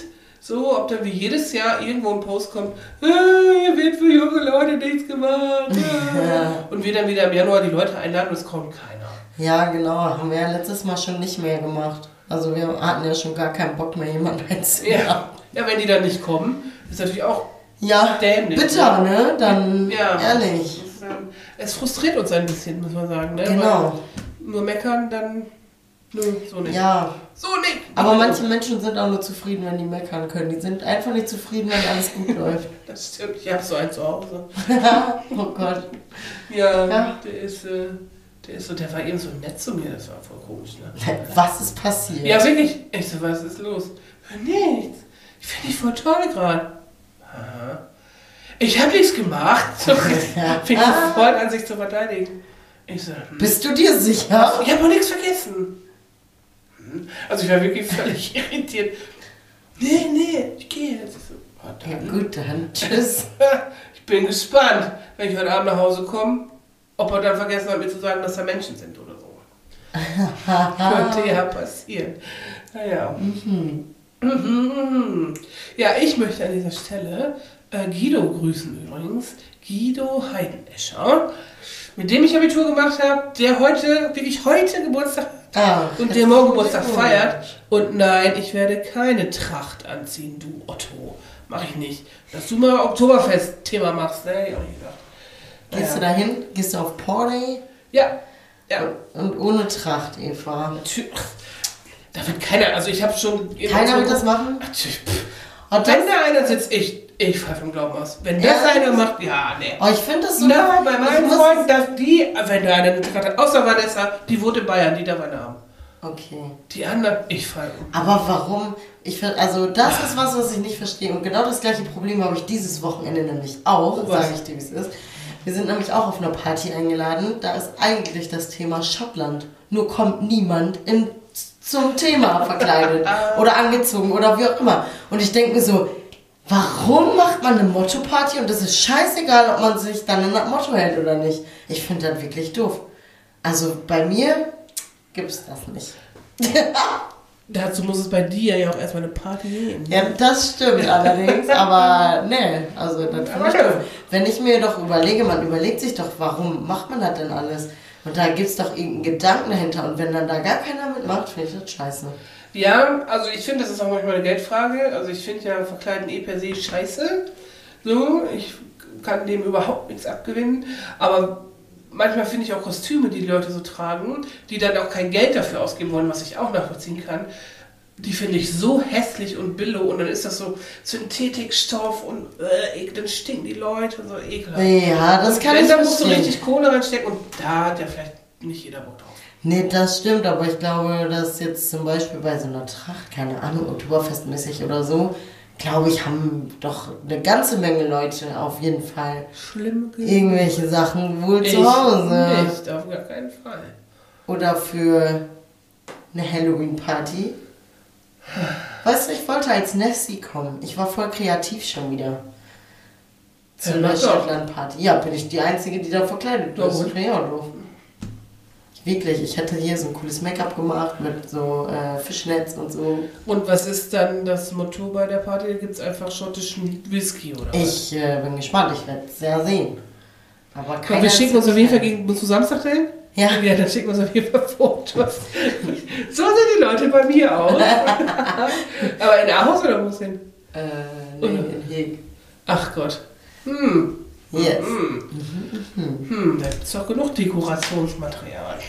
[SPEAKER 2] So, ob dann wie jedes Jahr irgendwo ein Post kommt, äh, hier wird für junge Leute nichts gemacht. äh."
[SPEAKER 3] Ja.
[SPEAKER 2] Und wir dann wieder im Januar die Leute einladen und es kommt keiner.
[SPEAKER 3] ja, genau, haben wir ja letztes Mal schon nicht mehr gemacht. Also wir hatten ja schon gar keinen Bock mehr, jemanden einzuladen.
[SPEAKER 2] Ja. ja, wenn die dann nicht kommen, ist natürlich auch
[SPEAKER 3] Ja,
[SPEAKER 2] dämlich.
[SPEAKER 3] bitter, ne? Dann
[SPEAKER 2] Ja.
[SPEAKER 3] ehrlich.
[SPEAKER 2] Es frustriert uns ein bisschen, muss man sagen. Ne?
[SPEAKER 3] Genau.
[SPEAKER 2] Weil Nur meckern, dann. Nö, so nicht.
[SPEAKER 3] Ja,
[SPEAKER 2] So nicht.
[SPEAKER 3] aber manche Menschen sind auch nur zufrieden, wenn die meckern können. Die sind einfach nicht zufrieden, wenn alles gut läuft.
[SPEAKER 2] Das stimmt, ich habe so einen zu Hause.
[SPEAKER 3] oh Gott.
[SPEAKER 2] Ja,
[SPEAKER 3] Ja.
[SPEAKER 2] der ist, äh, Der ist so, der war eben so nett zu mir, das war voll komisch, ne?
[SPEAKER 3] Was ist passiert?
[SPEAKER 2] Ja, wirklich. Ich so, was ist los? Nichts. Ich finde dich voll toll gerade. Aha. Ich habe nichts gemacht. So, Fing sofort an, sich zu verteidigen. Ich so, hm.
[SPEAKER 3] Bist du dir sicher?
[SPEAKER 2] ich habe auch nichts vergessen. Also ich war wirklich völlig irritiert. Nee, nee, ich gehe jetzt. So, oh,
[SPEAKER 3] Ja gut, dann tschüss.
[SPEAKER 2] Ich bin gespannt, wenn ich heute Abend nach Hause komme, ob er dann vergessen hat, mir zu sagen, dass da Menschen sind oder so. Könnte ja passieren. Naja. Mhm. Mhm. Ja, ich möchte an dieser Stelle äh, Guido grüßen übrigens. Guido Heidenescher, mit dem ich Abitur gemacht habe, der heute, wirklich heute Geburtstag hat
[SPEAKER 3] Ah,
[SPEAKER 2] und der morgen Geburtstag feiert. Und nein, ich werde keine Tracht anziehen, du Otto. Mach ich nicht. Dass du mal Oktoberfest-Thema machst, ne? Hätte ich auch nicht gedacht.
[SPEAKER 3] Gehst du
[SPEAKER 2] Naja.
[SPEAKER 3] dahin? Gehst du auf Party?
[SPEAKER 2] Ja. Ja.
[SPEAKER 3] Und ohne Tracht, Eva.
[SPEAKER 2] Natürlich. Da wird keiner, also ich habe schon.
[SPEAKER 3] Keiner wird das machen?
[SPEAKER 2] Natürlich.
[SPEAKER 3] Und
[SPEAKER 2] Wenn da einer sitzt, ich, ich pfeife im Glauben aus. Wenn das
[SPEAKER 3] Ja.
[SPEAKER 2] einer macht, ja, nee.
[SPEAKER 3] oh, ich finde das so
[SPEAKER 2] Na, bei meinen Freunden, dass die, wenn da einer eine hat, außer Vanessa, die wohnt in Bayern, die darf eine haben.
[SPEAKER 3] Okay.
[SPEAKER 2] Die anderen, ich falle um.
[SPEAKER 3] Aber warum? Ich find, also das ist was, was ich nicht verstehe. Und genau das gleiche Problem habe ich dieses Wochenende nämlich auch,
[SPEAKER 2] Oh,
[SPEAKER 3] sage ich dir, wie es ist. Wir sind nämlich auch auf einer Party eingeladen. Da ist eigentlich das Thema Schottland. Nur kommt niemand in, zum Thema verkleidet oder angezogen oder wie auch immer. Und ich denke mir so, warum macht man eine Motto-Party und es ist scheißegal, ob man sich dann an das Motto hält oder nicht. Ich finde das wirklich doof. Also bei mir gibt's das nicht.
[SPEAKER 2] Dazu muss es bei dir ja auch erstmal eine Party geben.
[SPEAKER 3] Ja, das stimmt allerdings, aber ne, also das finde ich doof. Wenn ich mir doch überlege, man überlegt sich doch, warum macht man das denn alles? Und da gibt es doch irgendeinen Gedanken dahinter und wenn dann da gar keiner mitmacht, finde ich das scheiße.
[SPEAKER 2] Ja, also ich finde, das ist auch manchmal eine Geldfrage. Also ich finde ja Verkleiden eh per se scheiße. So, ich kann dem überhaupt nichts abgewinnen. Aber manchmal finde ich auch Kostüme, die die Leute so tragen, die dann auch kein Geld dafür ausgeben wollen, was ich auch nachvollziehen kann. Die finde ich so hässlich und billo und dann ist das so Synthetikstoff und äh, dann stinken die Leute so ekelhaft.
[SPEAKER 3] Ja, das kann
[SPEAKER 2] Wenn,
[SPEAKER 3] ich
[SPEAKER 2] da musst du richtig Kohle reinstecken und da hat ja vielleicht nicht jeder Bock drauf.
[SPEAKER 3] Nee, das stimmt, aber ich glaube, dass jetzt zum Beispiel bei so einer Tracht, keine Ahnung, Oktoberfestmäßig oder so, glaube ich, haben doch eine ganze Menge Leute auf jeden Fall
[SPEAKER 2] Schlimm
[SPEAKER 3] irgendwelche Sachen wohl
[SPEAKER 2] Ich
[SPEAKER 3] zu Hause.
[SPEAKER 2] Nicht, auf gar keinen Fall.
[SPEAKER 3] Oder für eine Halloween-Party. Weißt du, ich wollte als Nessie kommen. Ich war voll kreativ schon wieder. Zu
[SPEAKER 2] Ja.
[SPEAKER 3] Schottland-Party. Ja, bin ich die Einzige, die da verkleidet ist.
[SPEAKER 2] gut.
[SPEAKER 3] Ja, doof. Wirklich, ich hätte hier so ein cooles Make-up gemacht mit so äh, Fischnetz und so.
[SPEAKER 2] Und was ist dann das Motto bei der Party? Gibt es einfach schottischen Whisky oder was?
[SPEAKER 3] Ich äh, bin gespannt, ich werde es sehr sehen. Aber keiner
[SPEAKER 2] wir schicken uns auf jeden Fall gegen, musst du Samstag dahin?
[SPEAKER 3] Ja.
[SPEAKER 2] Ja, dann schicken wir uns auf jeden Fall Fotos. so sind die Leute bei mir auch. Aber in Aarhus oder wo ist hin?
[SPEAKER 3] Äh, nee, in Heg.
[SPEAKER 2] Ach Gott. Hm.
[SPEAKER 3] Yes.
[SPEAKER 2] Hm, da gibt es doch genug Dekorationsmaterial.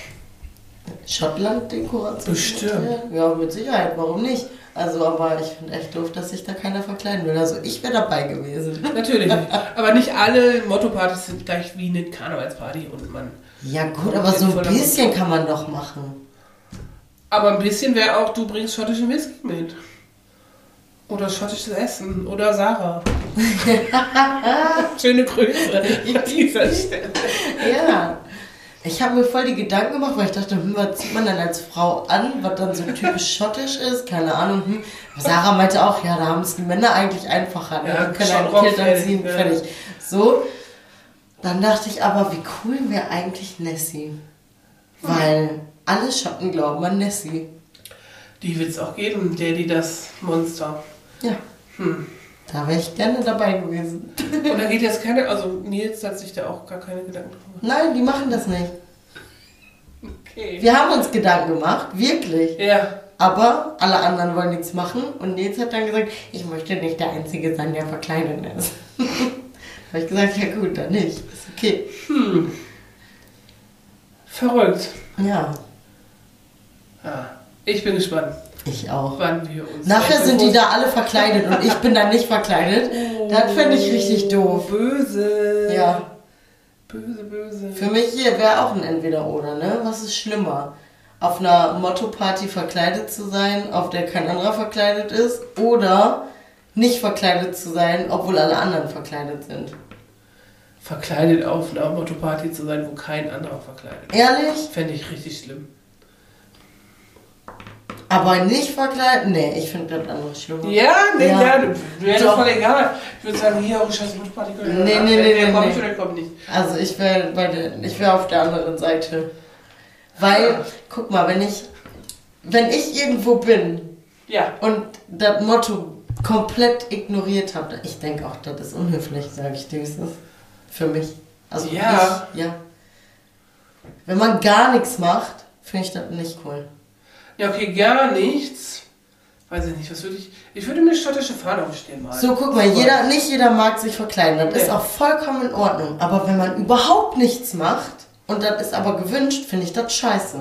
[SPEAKER 3] Schottland-Dekoration.
[SPEAKER 2] Bestimmt.
[SPEAKER 3] Ja, mit Sicherheit, warum nicht? Also, aber ich finde echt doof, dass sich da keiner verkleiden will. Also, ich wäre dabei gewesen.
[SPEAKER 2] Natürlich. nicht. Aber nicht alle Motto-Partys sind gleich wie eine Karnevalsparty und man.
[SPEAKER 3] Ja, gut, aber so ein bisschen kann man doch machen.
[SPEAKER 2] Aber ein bisschen wäre auch, du bringst schottischen Whisky mit. Oder schottisches Essen. Oder Sarah. Schöne Grüße an dieser Stelle.
[SPEAKER 3] Ja. Ich habe mir voll die Gedanken gemacht, weil ich dachte, hm, was zieht man dann als Frau an, was dann so typisch schottisch ist? Keine Ahnung. Hm. Sarah meinte auch, ja, da haben es die Männer eigentlich einfacher. Ne?
[SPEAKER 2] Ja,
[SPEAKER 3] die können
[SPEAKER 2] schon
[SPEAKER 3] ein
[SPEAKER 2] Rock,
[SPEAKER 3] Kilt anziehen,
[SPEAKER 2] ja.
[SPEAKER 3] fertig. So. Dann dachte ich aber, wie cool wäre eigentlich Nessie? Weil alle Schotten glauben an Nessie.
[SPEAKER 2] Die wird es auch geben, der, die das Monster.
[SPEAKER 3] Ja.
[SPEAKER 2] Hm.
[SPEAKER 3] Da wäre ich gerne dabei gewesen.
[SPEAKER 2] Und da geht jetzt keine, also Nils hat sich da auch gar keine Gedanken drüber.
[SPEAKER 3] Nein, die machen das nicht.
[SPEAKER 2] Okay.
[SPEAKER 3] Wir haben uns Gedanken gemacht, wirklich.
[SPEAKER 2] Ja.
[SPEAKER 3] Aber alle anderen wollen nichts machen. Und Nils hat dann gesagt, ich möchte nicht der Einzige sein, der verkleidet ist. da habe ich gesagt, ja gut, dann nicht. Ist okay.
[SPEAKER 2] Verrückt.
[SPEAKER 3] Ja,
[SPEAKER 2] Ja. Ich bin gespannt,
[SPEAKER 3] ich auch.
[SPEAKER 2] wann wir uns.
[SPEAKER 3] Nachher sind die da alle verkleidet und ich bin da nicht verkleidet. Das fände ich richtig
[SPEAKER 2] Oh,
[SPEAKER 3] doof.
[SPEAKER 2] Böse.
[SPEAKER 3] Ja.
[SPEAKER 2] Böse, böse.
[SPEAKER 3] Für mich hier wäre auch ein Entweder-Oder, ne? Was ist schlimmer? Auf einer Motto-Party verkleidet zu sein, auf der kein anderer verkleidet ist, oder nicht verkleidet zu sein, obwohl alle anderen verkleidet sind.
[SPEAKER 2] Verkleidet auf einer Motto-Party zu sein, wo kein anderer verkleidet ist.
[SPEAKER 3] Ehrlich?
[SPEAKER 2] Fände ich richtig schlimm.
[SPEAKER 3] Aber nicht verkleidet? Nee, ich finde das andere schlimmer.
[SPEAKER 2] Ja, nee,
[SPEAKER 3] Ja.
[SPEAKER 2] ja, ist
[SPEAKER 3] Doch.
[SPEAKER 2] voll egal. Ich würde sagen, hier auch scheiß Motto-Party.
[SPEAKER 3] Nee, nee, nee, nee,
[SPEAKER 2] Komm
[SPEAKER 3] nee.
[SPEAKER 2] ich oder komm nicht.
[SPEAKER 3] Also ich wäre der, wäre auf der anderen Seite. Weil, guck mal, wenn ich, wenn ich irgendwo bin
[SPEAKER 2] Ja,
[SPEAKER 3] und das Motto komplett ignoriert habe, ich denke auch, das ist unhöflich, sage ich dir. Für mich. Also
[SPEAKER 2] Ja.
[SPEAKER 3] ich, ja. Wenn man gar nichts macht, finde ich das nicht cool.
[SPEAKER 2] Ja, okay, gar nichts. Weiß ich nicht, was würde ich. Ich würde mir eine schottische Fahne aufstehen mal.
[SPEAKER 3] So, guck mal, jeder, nicht jeder mag sich verkleiden. Das ist
[SPEAKER 2] Nee.
[SPEAKER 3] auch vollkommen in Ordnung. Aber wenn man überhaupt nichts macht und das ist aber gewünscht, finde ich das scheiße.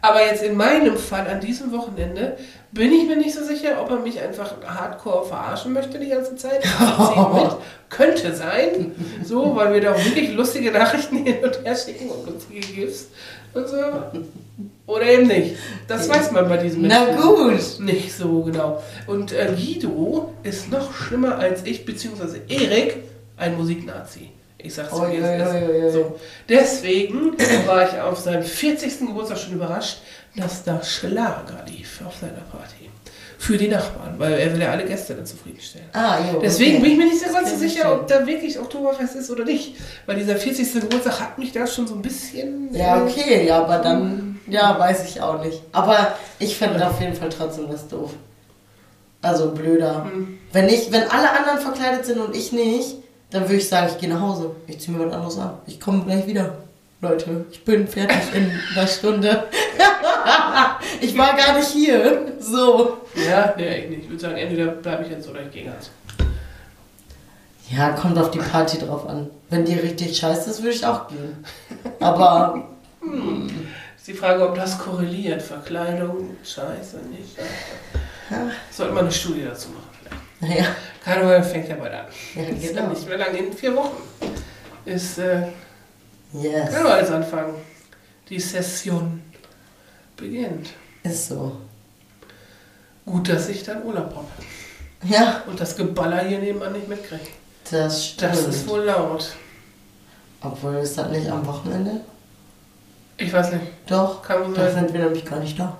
[SPEAKER 2] Aber jetzt in meinem Fall an diesem Wochenende bin ich mir nicht so sicher, ob er mich einfach hardcore verarschen möchte die ganze Zeit. Mit. Könnte sein. So, weil wir da wirklich lustige Nachrichten hin und her schicken und lustige GIFs und so. Oder eben nicht. Das weiß man bei diesem
[SPEAKER 3] Na
[SPEAKER 2] Menschen
[SPEAKER 3] gut.
[SPEAKER 2] nicht so genau. Und äh, Guido ist noch schlimmer als ich, beziehungsweise Erik, ein Musiknazi. Ich sag's dir, es
[SPEAKER 3] ui,
[SPEAKER 2] ist.
[SPEAKER 3] ui, ui.
[SPEAKER 2] So. Deswegen war ich auf seinem 40. Geburtstag schon überrascht, dass da Schlager lief auf seiner Party. Für die Nachbarn, weil er will ja alle Gäste dann zufriedenstellen.
[SPEAKER 3] Ah, jo,
[SPEAKER 2] Deswegen
[SPEAKER 3] okay.
[SPEAKER 2] bin ich mir nicht so ganz so sicher, ob da wirklich Oktoberfest ist oder nicht. Weil dieser 40. Geburtstag hat mich da schon so ein bisschen.
[SPEAKER 3] Ja,
[SPEAKER 2] äh,
[SPEAKER 3] okay, ja, aber dann, ja, weiß ich auch nicht. Aber ich fände auf jeden Fall trotzdem das doof. Also blöder.
[SPEAKER 2] Hm.
[SPEAKER 3] Wenn ich, wenn alle anderen verkleidet sind und ich nicht, dann würde ich sagen, ich gehe nach Hause. Ich ziehe mir was anderes an. Ich komme gleich wieder. Leute, ich bin fertig in einer Stunde. ich war gar nicht hier. So.
[SPEAKER 2] Ja, nee, ich nicht. Ich würde sagen, entweder bleibe ich jetzt oder ich gehe ganz.
[SPEAKER 3] Ja, kommt auf die Party drauf an. Wenn die richtig scheiße ist, würde ich auch gehen. Aber
[SPEAKER 2] Ist die Frage, ob das korreliert. Verkleidung, Scheiße, nicht. Sollte man eine Studie dazu machen.
[SPEAKER 3] Naja,
[SPEAKER 2] Karneval fängt ja bald an.
[SPEAKER 3] ja,
[SPEAKER 2] Ist ja
[SPEAKER 3] genau.
[SPEAKER 2] nicht mehr lange, in vier Wochen ist äh,
[SPEAKER 3] Yes.
[SPEAKER 2] Karnevalsanfang. Die Session beginnt.
[SPEAKER 3] Ist so.
[SPEAKER 2] Gut, dass ich dann Urlaub habe
[SPEAKER 3] Ja,
[SPEAKER 2] und das Geballer hier nebenan nicht mitkriege.
[SPEAKER 3] das stimmt.
[SPEAKER 2] Das ist wohl laut.
[SPEAKER 3] Obwohl, ist das nicht am Wochenende?
[SPEAKER 2] Ich weiß nicht.
[SPEAKER 3] Doch,
[SPEAKER 2] Kann wohl
[SPEAKER 3] da sind wir nämlich gar nicht da.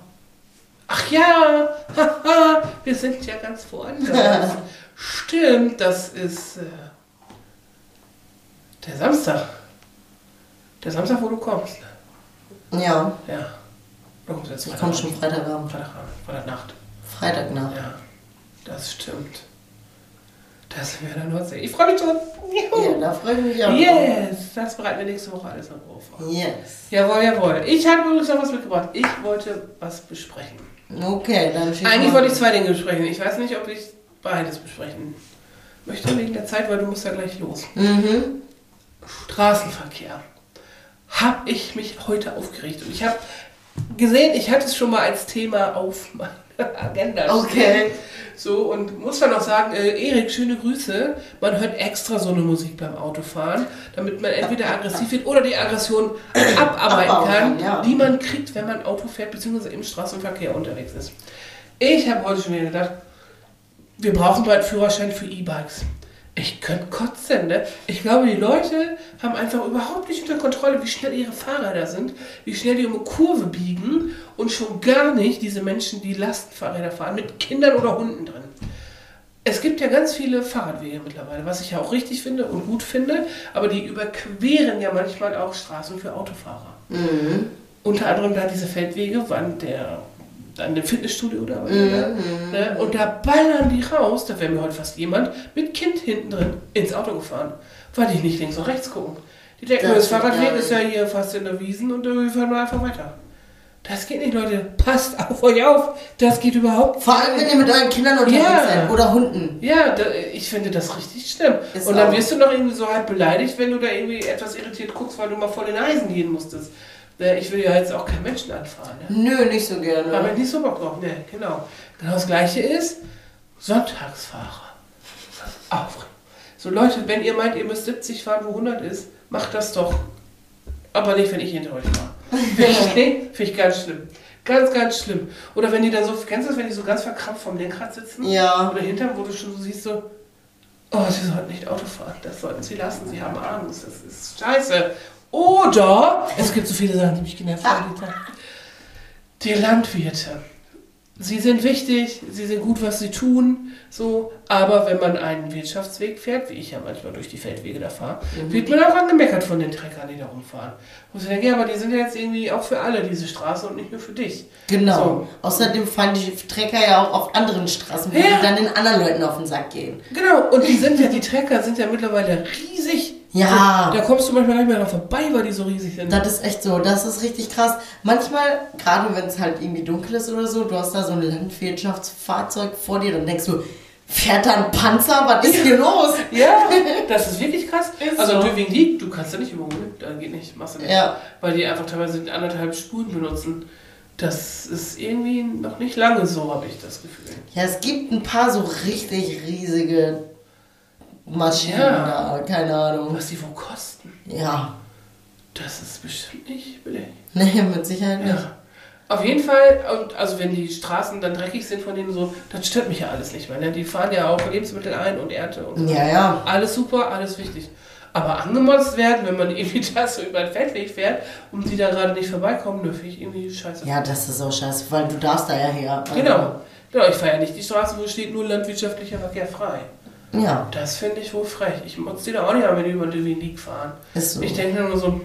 [SPEAKER 2] Ach ja, haha, wir sind ja ganz woanders. Stimmt, das ist äh, der Samstag. Der Samstag, wo du kommst.
[SPEAKER 3] Ja,
[SPEAKER 2] Ja. Du kommst jetzt
[SPEAKER 3] ich komme schon Freitagabend.
[SPEAKER 2] Freitagabend, Freitagnacht.
[SPEAKER 3] Freitagnacht.
[SPEAKER 2] Ja, das stimmt. Das wir in der Nordsee. Ich freue mich schon.
[SPEAKER 3] Ja,
[SPEAKER 2] Juhu.
[SPEAKER 3] da freue ich mich auch.
[SPEAKER 2] Yes, das bereiten wir nächste Woche alles noch auf.
[SPEAKER 3] Yes.
[SPEAKER 2] Jawohl, jawohl. Ich habe übrigens noch was mitgebracht. Ich wollte was besprechen.
[SPEAKER 3] Okay, dann schieß
[SPEAKER 2] Eigentlich
[SPEAKER 3] mal.
[SPEAKER 2] wollte ich zwei Dinge besprechen. Ich weiß nicht, ob ich beides besprechen möchte wegen der Zeit, weil du musst ja gleich los.
[SPEAKER 3] Mhm.
[SPEAKER 2] Straßenverkehr. Hab ich mich heute aufgeregt. Und ich habe gesehen, ich hatte es schon mal als Thema auf meiner Agenda.
[SPEAKER 3] Okay.
[SPEAKER 2] So, und muss dann noch sagen, äh, Erik, schöne Grüße. Man hört extra so eine Musik beim Autofahren, damit man entweder aggressiv wird oder die Aggression abarbeiten
[SPEAKER 3] Abbauen
[SPEAKER 2] kann,
[SPEAKER 3] ja.
[SPEAKER 2] die man kriegt, wenn man Auto fährt, beziehungsweise im Straßenverkehr unterwegs ist. Ich habe heute schon wieder gedacht, wir brauchen bald Führerschein für E-Bikes. Ich könnte kotzen, ne? Ich glaube, die Leute haben einfach überhaupt nicht unter Kontrolle, wie schnell ihre Fahrräder sind, wie schnell die um eine Kurve biegen und schon gar nicht diese Menschen, die Lastenfahrräder fahren, mit Kindern oder Hunden drin. Es gibt ja ganz viele Fahrradwege mittlerweile, was ich ja auch richtig finde und gut finde, aber die überqueren ja manchmal auch Straßen für Autofahrer. Unter anderem da diese Feldwege, an der an dem Fitnessstudio oder was. Ne? Und da ballern die raus, da wäre mir heute fast jemand mit Kind hinten drin ins Auto gefahren, weil die nicht links und rechts gucken. Die denken,
[SPEAKER 3] Das
[SPEAKER 2] das, Fahrradweg ist ja hier fast in der Wiesen und wir fahren mal einfach weiter. Das geht nicht, Leute. Passt auf euch auf. Das geht überhaupt
[SPEAKER 3] Vor allem, wenn ihr mit euren Kindern unterwegs
[SPEAKER 2] Ja.
[SPEAKER 3] seid oder Hunden.
[SPEAKER 2] ja, da, ich finde das richtig schlimm.
[SPEAKER 3] Ist
[SPEAKER 2] und dann wirst du noch irgendwie so halb beleidigt, wenn du da irgendwie etwas irritiert guckst, weil du mal in den Eisen gehen musstest. Ne, Ich will ja jetzt auch keinen Menschen anfahren. Ne?
[SPEAKER 3] Nö, nicht so gerne.
[SPEAKER 2] Aber nicht so Bock drauf. Ne, genau. Genau das gleiche ist Sonntagsfahrer. Aufregend. So Leute, wenn ihr meint, ihr müsst 70 fahren, wo 100 ist, macht das doch. Aber nicht, wenn ich hinter euch fahre. Finde ich, nee, find ich ganz schlimm. Ganz, ganz schlimm. Oder wenn die dann so, kennst du das, wenn die so ganz verkrampft vom Lenkrad sitzen?
[SPEAKER 3] Ja.
[SPEAKER 2] Oder hinterm, wo du schon so siehst, so, oh, sie sollten nicht Auto fahren. Das sollten sie lassen. Sie haben Angst. Das ist scheiße. Oder, es gibt so viele Sachen, die mich genervt haben. die Landwirte. Sie sind wichtig, sie sind gut, was sie tun, so, aber wenn man einen Wirtschaftsweg fährt, wie ich ja manchmal durch die Feldwege da fahre, wird man auch angemeckert von den Treckern, die da rumfahren. Wo ich denke, ja, aber die sind ja jetzt irgendwie auch für alle diese Straße und nicht nur für dich.
[SPEAKER 3] Genau.
[SPEAKER 2] So.
[SPEAKER 3] Außerdem fahren die Trecker ja auch auf anderen Straßen, wo
[SPEAKER 2] Ja.
[SPEAKER 3] die dann den anderen Leuten auf den Sack gehen.
[SPEAKER 2] Genau, und die sind ja, die Trecker sind ja mittlerweile riesig.
[SPEAKER 3] Ja.
[SPEAKER 2] Da kommst du manchmal nicht mehr dran vorbei, weil die so riesig sind.
[SPEAKER 3] Das ist echt so, das ist richtig krass. Manchmal, gerade wenn es halt irgendwie dunkel ist oder so, du hast da so ein Landwirtschaftsfahrzeug vor dir, dann denkst du, fährt da ein Panzer? Was ist hier los?
[SPEAKER 2] Ja, das ist wirklich krass.
[SPEAKER 3] Ist
[SPEAKER 2] also
[SPEAKER 3] so.
[SPEAKER 2] Döving League, du kannst da nicht überholen, da geht nicht, machst du nicht.
[SPEAKER 3] Ja.
[SPEAKER 2] Weil die einfach teilweise anderthalb Spuren benutzen. Das ist irgendwie noch nicht lange so, habe ich das Gefühl.
[SPEAKER 3] Ja, es gibt ein paar so richtig riesige Maschinen
[SPEAKER 2] Ja.
[SPEAKER 3] da, keine Ahnung.
[SPEAKER 2] Was die wo kosten,
[SPEAKER 3] Ja,
[SPEAKER 2] das ist bestimmt nicht billig.
[SPEAKER 3] nee, mit Sicherheit nicht.
[SPEAKER 2] Ja. Auf jeden Fall, und also wenn die Straßen dann dreckig sind von denen so, das stört mich ja alles nicht mehr. Ne? Die fahren ja auch Lebensmittel ein und Ernte und so.
[SPEAKER 3] Ja, ja.
[SPEAKER 2] Alles super, alles wichtig. Aber angemotzt werden, wenn man irgendwie da so über den Feldweg fährt und die da gerade nicht vorbeikommen, finde ich irgendwie scheiße.
[SPEAKER 3] Ja, das ist auch scheiße, weil du darfst da ja her. Also,
[SPEAKER 2] Genau. Genau, ich fahre ja nicht die Straße, wo steht nur landwirtschaftlicher Verkehr frei.
[SPEAKER 3] Ja,
[SPEAKER 2] Das finde ich wohl frech. Ich muss die da auch nicht an, wenn die über den League fahren.
[SPEAKER 3] ist so.
[SPEAKER 2] Ich denke nur so,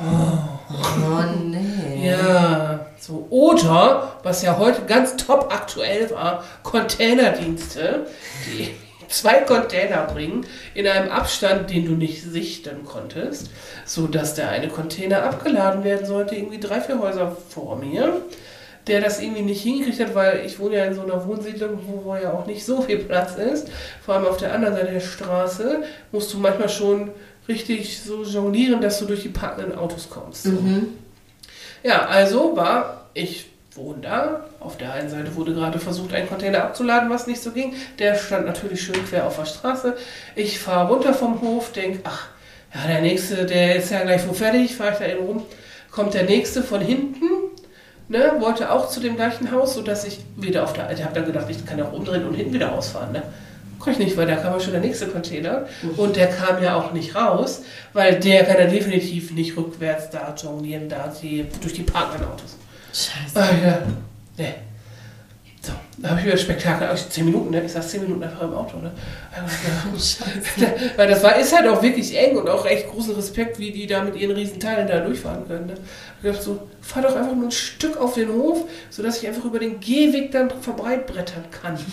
[SPEAKER 3] oh nee.
[SPEAKER 2] ja, so. Oder, was ja heute ganz top aktuell war, Containerdienste, die zwei Container bringen in einem Abstand, den du nicht sichten konntest, so dass der eine Container abgeladen werden sollte, irgendwie drei, vier Häuser vor mir, der das irgendwie nicht hingekriegt hat, weil ich wohne ja in so einer Wohnsiedlung, wo, wo ja auch nicht so viel Platz ist. Vor allem auf der anderen Seite der Straße musst du manchmal schon richtig so jonglieren, dass du durch die parkenden Autos kommst. So. Ja, also war ich wohne da. Auf der einen Seite wurde gerade versucht, einen Container abzuladen, was nicht so ging. Der stand natürlich schön quer auf der Straße. Ich fahre runter vom Hof, denke, ach, ja, der nächste, der ist ja gleich wo fertig, fahre ich da eben rum. Kommt der nächste von hinten, ne, wollte auch zu dem gleichen Haus, sodass ich wieder auf der, ich habe dann gedacht, ich kann ja auch umdrehen und hinten wieder ausfahren, ne. Konnte ich nicht, weil da kam ja schon der nächste Container und der kam ja auch nicht raus, weil der kann ja definitiv nicht rückwärts da jonglieren, da die, durch die parkenden Autos.
[SPEAKER 3] Scheiße.
[SPEAKER 2] Ah ja, nee. Da habe ich wieder Spektakel. Also zehn Minuten, ne? Ich saß zehn Minuten einfach im Auto, ne? Weil das war, ist halt auch wirklich eng und auch echt großen Respekt, wie die da mit ihren riesen Teilen da durchfahren können. Ne? Ich dachte so, fahr doch einfach nur ein Stück auf den Hof, sodass ich einfach über den Gehweg dann vorbeibrettern kann.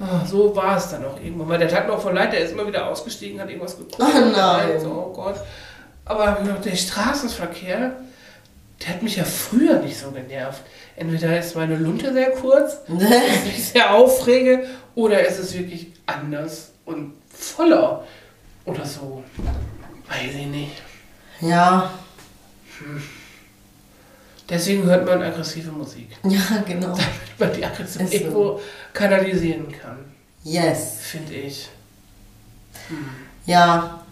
[SPEAKER 2] Ah, so war es dann auch irgendwann. Weil der tat mir auch voll leid, der ist immer wieder ausgestiegen, hat irgendwas geguckt.
[SPEAKER 3] Oh nein.
[SPEAKER 2] So, oh Gott. Aber ich gedacht, der Straßenverkehr, der hat mich ja früher nicht so genervt. Entweder ist meine Lunte sehr kurz, dass ich mich sehr aufrege, oder es ist wirklich anders und voller. Oder so. Weiß ich nicht.
[SPEAKER 3] Ja,
[SPEAKER 2] Deswegen hört man aggressive Musik.
[SPEAKER 3] ja, genau.
[SPEAKER 2] Damit man die Aggression
[SPEAKER 3] so.
[SPEAKER 2] irgendwo kanalisieren kann.
[SPEAKER 3] Yes.
[SPEAKER 2] Finde ich.
[SPEAKER 3] Ja,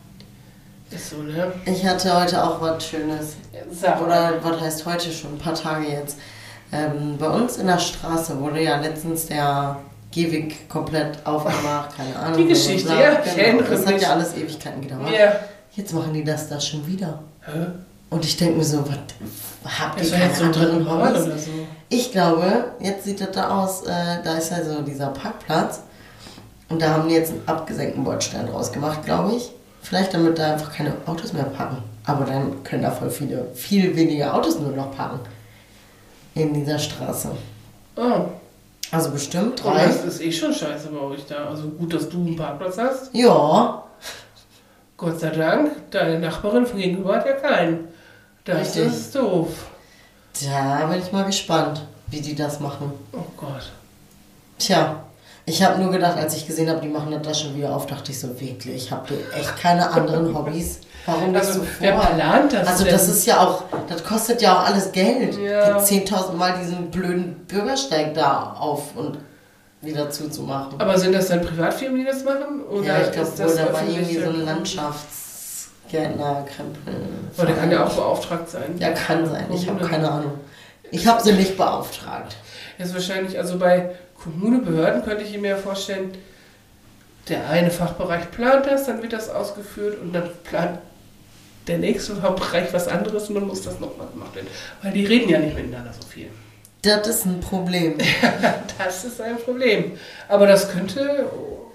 [SPEAKER 2] Ist so, ne?
[SPEAKER 3] ich hatte heute auch was Schönes.
[SPEAKER 2] Sag.
[SPEAKER 3] Oder was heißt heute schon? Ein paar Tage jetzt. Ähm, bei uns in der Straße wurde ja letztens der Gehweg komplett aufgemacht. Keine Ahnung.
[SPEAKER 2] Die Geschichte,
[SPEAKER 3] bla.
[SPEAKER 2] ja,
[SPEAKER 3] Genau. Das hat ja alles Ewigkeiten gedauert.
[SPEAKER 2] Ja.
[SPEAKER 3] Jetzt machen die das da schon wieder.
[SPEAKER 2] Hä?
[SPEAKER 3] Und ich denke mir so, was habt ihr
[SPEAKER 2] Ist doch
[SPEAKER 3] keine
[SPEAKER 2] jetzt so
[SPEAKER 3] anderen Hobbys?
[SPEAKER 2] so.
[SPEAKER 3] Ich glaube, jetzt sieht das da aus, äh, da ist ja so dieser Parkplatz. Und da haben die jetzt einen abgesenkten Bordstein draus gemacht, glaube ich. Vielleicht damit da einfach keine Autos mehr parken. Aber dann können da voll viele, viel weniger Autos nur noch parken. In dieser Straße.
[SPEAKER 2] Oh.
[SPEAKER 3] Also bestimmt
[SPEAKER 2] Und
[SPEAKER 3] drei.
[SPEAKER 2] das ist eh schon scheiße bei euch da. Also gut, dass du einen Parkplatz hast.
[SPEAKER 3] Ja,
[SPEAKER 2] Gott sei Dank, deine Nachbarin von gegenüber hat ja keinen. Das
[SPEAKER 3] Richtig.
[SPEAKER 2] ist doof.
[SPEAKER 3] da bin ich mal gespannt, wie die das machen.
[SPEAKER 2] Oh Gott.
[SPEAKER 3] Tja, ich habe nur gedacht, als ich gesehen habe, die machen das da schon wieder auf, dachte ich so, wirklich, habt ihr echt keine anderen Hobbys? Warum nicht
[SPEAKER 2] Also,
[SPEAKER 3] so
[SPEAKER 2] wer
[SPEAKER 3] vor?
[SPEAKER 2] plant das
[SPEAKER 3] Also
[SPEAKER 2] denn?
[SPEAKER 3] das ist ja auch, das kostet ja auch alles Geld.
[SPEAKER 2] Ja.
[SPEAKER 3] 10.000 Mal diesen blöden Bürgersteig da auf und wieder zuzumachen.
[SPEAKER 2] Aber sind das dann Privatfirmen, die das machen? Oder
[SPEAKER 3] ja, ich glaube wohl,
[SPEAKER 2] das
[SPEAKER 3] da war irgendwie so ein Landschaftsgärtner-Krempel.
[SPEAKER 2] Aber der kann ja auch beauftragt sein.
[SPEAKER 3] Ja, kann sein. Ich habe keine Ahnung. Ich habe sie nicht beauftragt.
[SPEAKER 2] Ist wahrscheinlich, also bei Kommune, Behörden könnte ich mir ja vorstellen, der eine Fachbereich plant das, dann wird das ausgeführt und dann plant der nächste Fachbereich was anderes und dann muss das nochmal gemacht werden. Weil die reden ja nicht miteinander so viel.
[SPEAKER 3] Das ist ein Problem.
[SPEAKER 2] Das ist ein Problem. Aber das könnte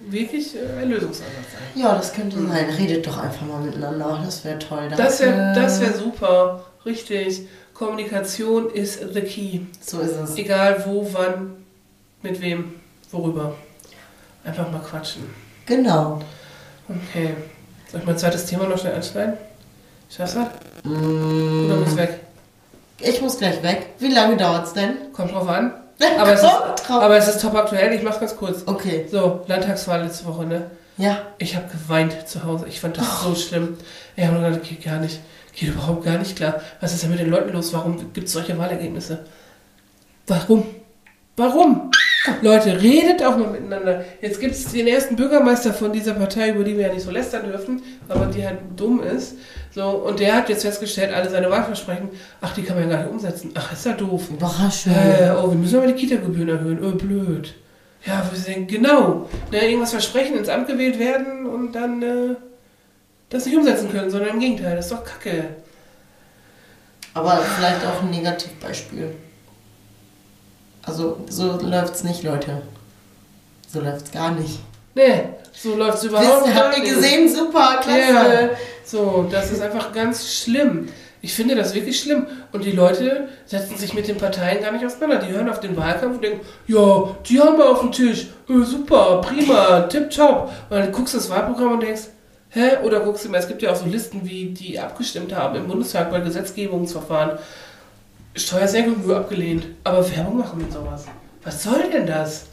[SPEAKER 2] wirklich äh, ein Lösungsansatz sein.
[SPEAKER 3] Ja, das könnte sein. Redet doch einfach mal miteinander. Das wäre toll.
[SPEAKER 2] Das wäre
[SPEAKER 3] Danke.
[SPEAKER 2] das wär super. Richtig. Kommunikation ist the key.
[SPEAKER 3] So ist es.
[SPEAKER 2] Egal wo, wann, mit wem, worüber. Einfach mal quatschen.
[SPEAKER 3] Genau.
[SPEAKER 2] Okay. Soll ich mein zweites Thema noch schnell anschneiden? Schaffst du das?
[SPEAKER 3] Mm,
[SPEAKER 2] Oder muss weg?
[SPEAKER 3] Ich muss gleich weg. Wie lange dauert's denn?
[SPEAKER 2] Kommt drauf an. Aber es, ist, aber es ist top aktuell. Ich mach's ganz kurz.
[SPEAKER 3] Okay.
[SPEAKER 2] So, Landtagswahl letzte Woche, ne?
[SPEAKER 3] Ja.
[SPEAKER 2] Ich habe geweint zu Hause. Ich fand das so schlimm. Ich habe nur gedacht, geht gar nicht. Geht überhaupt gar nicht klar. Was ist denn mit den Leuten los? Warum gibt es solche Wahlergebnisse? Warum? Warum? Leute, redet auch mal miteinander. Jetzt gibt es den ersten Bürgermeister von dieser Partei, über die wir ja nicht so lästern dürfen, man die halt dumm ist. So, und der hat jetzt festgestellt, alle seine Wahlversprechen, ach, die kann man ja gar nicht umsetzen. Ach, ist ja doof.
[SPEAKER 3] Überraschung.
[SPEAKER 2] Äh, oh, wir müssen aber die Kita-Gebühren erhöhen. Oh, blöd. Ja, wir denken, genau. Ne, irgendwas versprechen, ins Amt gewählt werden und dann äh, das nicht umsetzen können, sondern im Gegenteil. Das ist doch kacke.
[SPEAKER 3] Aber vielleicht auch ein Negativbeispiel. Also, so läuft's nicht, Leute. So läuft's gar nicht.
[SPEAKER 2] Nee, so läuft es überhaupt
[SPEAKER 3] Wisst ihr, habt
[SPEAKER 2] gar
[SPEAKER 3] ihr
[SPEAKER 2] nicht.
[SPEAKER 3] gesehen? Super, klasse.
[SPEAKER 2] Ja, so, das ist einfach ganz schlimm. Ich finde das wirklich schlimm. Und die Leute setzen sich mit den Parteien gar nicht auseinander. Die hören auf den Wahlkampf und denken, ja, die haben wir auf dem Tisch. Äh, super, prima, tipptopp. Und dann guckst du das Wahlprogramm und denkst, hä? Oder guckst du mal, es gibt ja auch so Listen, wie die abgestimmt haben im Bundestag bei Gesetzgebungsverfahren. Steuersenkung nur abgelehnt. Aber Werbung machen mit sowas. Was soll denn das?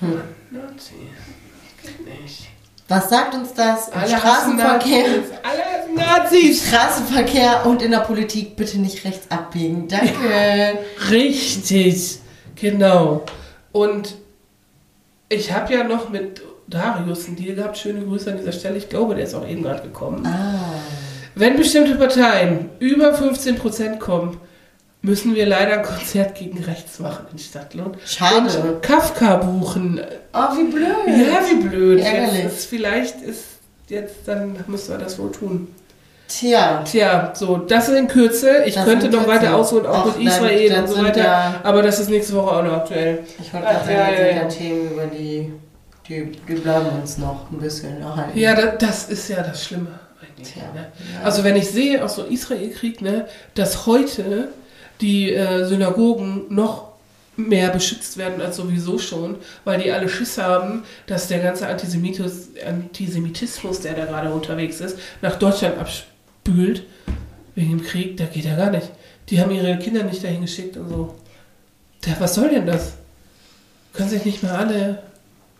[SPEAKER 2] Hm. Nazi. Nicht.
[SPEAKER 3] Was sagt uns das? Im
[SPEAKER 2] Alle
[SPEAKER 3] Straßenverkehr.
[SPEAKER 2] Nazis. Alle Nazis.
[SPEAKER 3] Straßenverkehr und in der Politik bitte nicht rechts abbiegen. Danke.
[SPEAKER 2] Richtig. Genau. Und ich habe ja noch mit Darius einen Deal gehabt. Schöne Grüße an dieser Stelle. Ich glaube, der ist auch eben gerade gekommen.
[SPEAKER 3] Ah.
[SPEAKER 2] Wenn bestimmte Parteien über 15% kommen, müssen wir leider ein Konzert gegen rechts machen in Stadtlohn.
[SPEAKER 3] Schade.
[SPEAKER 2] Und Kafka buchen.
[SPEAKER 3] Oh, wie blöd.
[SPEAKER 2] Ja, wie blöd.
[SPEAKER 3] Ärgerlich.
[SPEAKER 2] Jetzt ist, vielleicht ist jetzt, dann müssen wir das wohl tun.
[SPEAKER 3] Tja.
[SPEAKER 2] Tja, so, das ist in Kürze. Ich
[SPEAKER 3] Das
[SPEAKER 2] könnte noch
[SPEAKER 3] Kürze.
[SPEAKER 2] weiter ausholen, auch
[SPEAKER 3] Ach,
[SPEAKER 2] mit Israel
[SPEAKER 3] dann
[SPEAKER 2] und so weiter.
[SPEAKER 3] ja-
[SPEAKER 2] Aber das ist nächste Woche auch noch aktuell.
[SPEAKER 3] Ich wollte gerade sagen, das sind
[SPEAKER 2] ja.
[SPEAKER 3] ja Themen, über die, die, die bleiben uns noch ein bisschen erhalten.
[SPEAKER 2] Ja, da, das ist ja das Schlimme eigentlich.
[SPEAKER 3] Tja,
[SPEAKER 2] ne?
[SPEAKER 3] ja.
[SPEAKER 2] Also wenn ich sehe aus so Israel-Krieg, ne, dass heute die äh, Synagogen noch mehr beschützt werden als sowieso schon, weil die alle Schiss haben, dass der ganze Antisemitis, Antisemitismus, der da gerade unterwegs ist, nach Deutschland abspült wegen dem Krieg. Da geht ja gar nicht. Die haben ihre Kinder nicht dahin geschickt und so. Ja, was soll denn das? Können sich nicht mal alle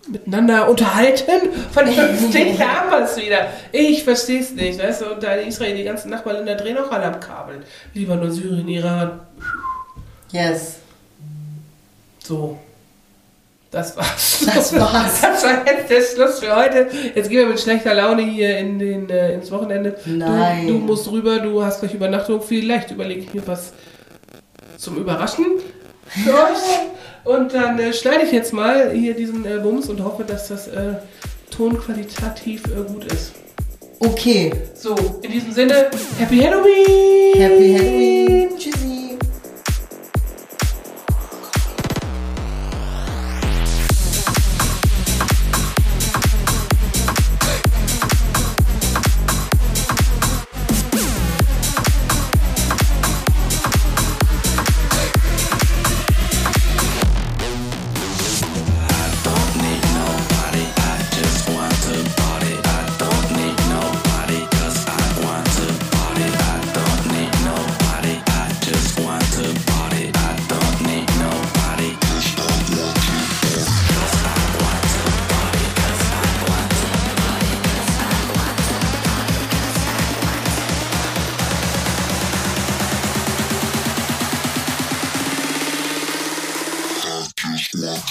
[SPEAKER 2] miteinander unterhalten? Vernünftig haben wir es wieder. Ich verstehe es nicht. Weißt du, und da in Israel, die ganzen Nachbarländer drehen auch alle am Kabel. Libanon, Syrien, Iran.
[SPEAKER 3] Yes.
[SPEAKER 2] So. Das war's.
[SPEAKER 3] Das war's.
[SPEAKER 2] Das war jetzt der Schluss für heute. Jetzt gehen wir mit schlechter Laune hier in den, äh, ins Wochenende.
[SPEAKER 3] Nein.
[SPEAKER 2] Du, du musst rüber, du hast gleich Übernachtung. Vielleicht überlege ich mir was zum Überraschen für euch. Und dann äh, schneide ich jetzt mal hier diesen äh, Bums und hoffe, dass das äh, tonqualitativ äh, gut ist.
[SPEAKER 3] Okay.
[SPEAKER 2] So, in diesem Sinne, Happy Halloween!
[SPEAKER 3] Happy Halloween.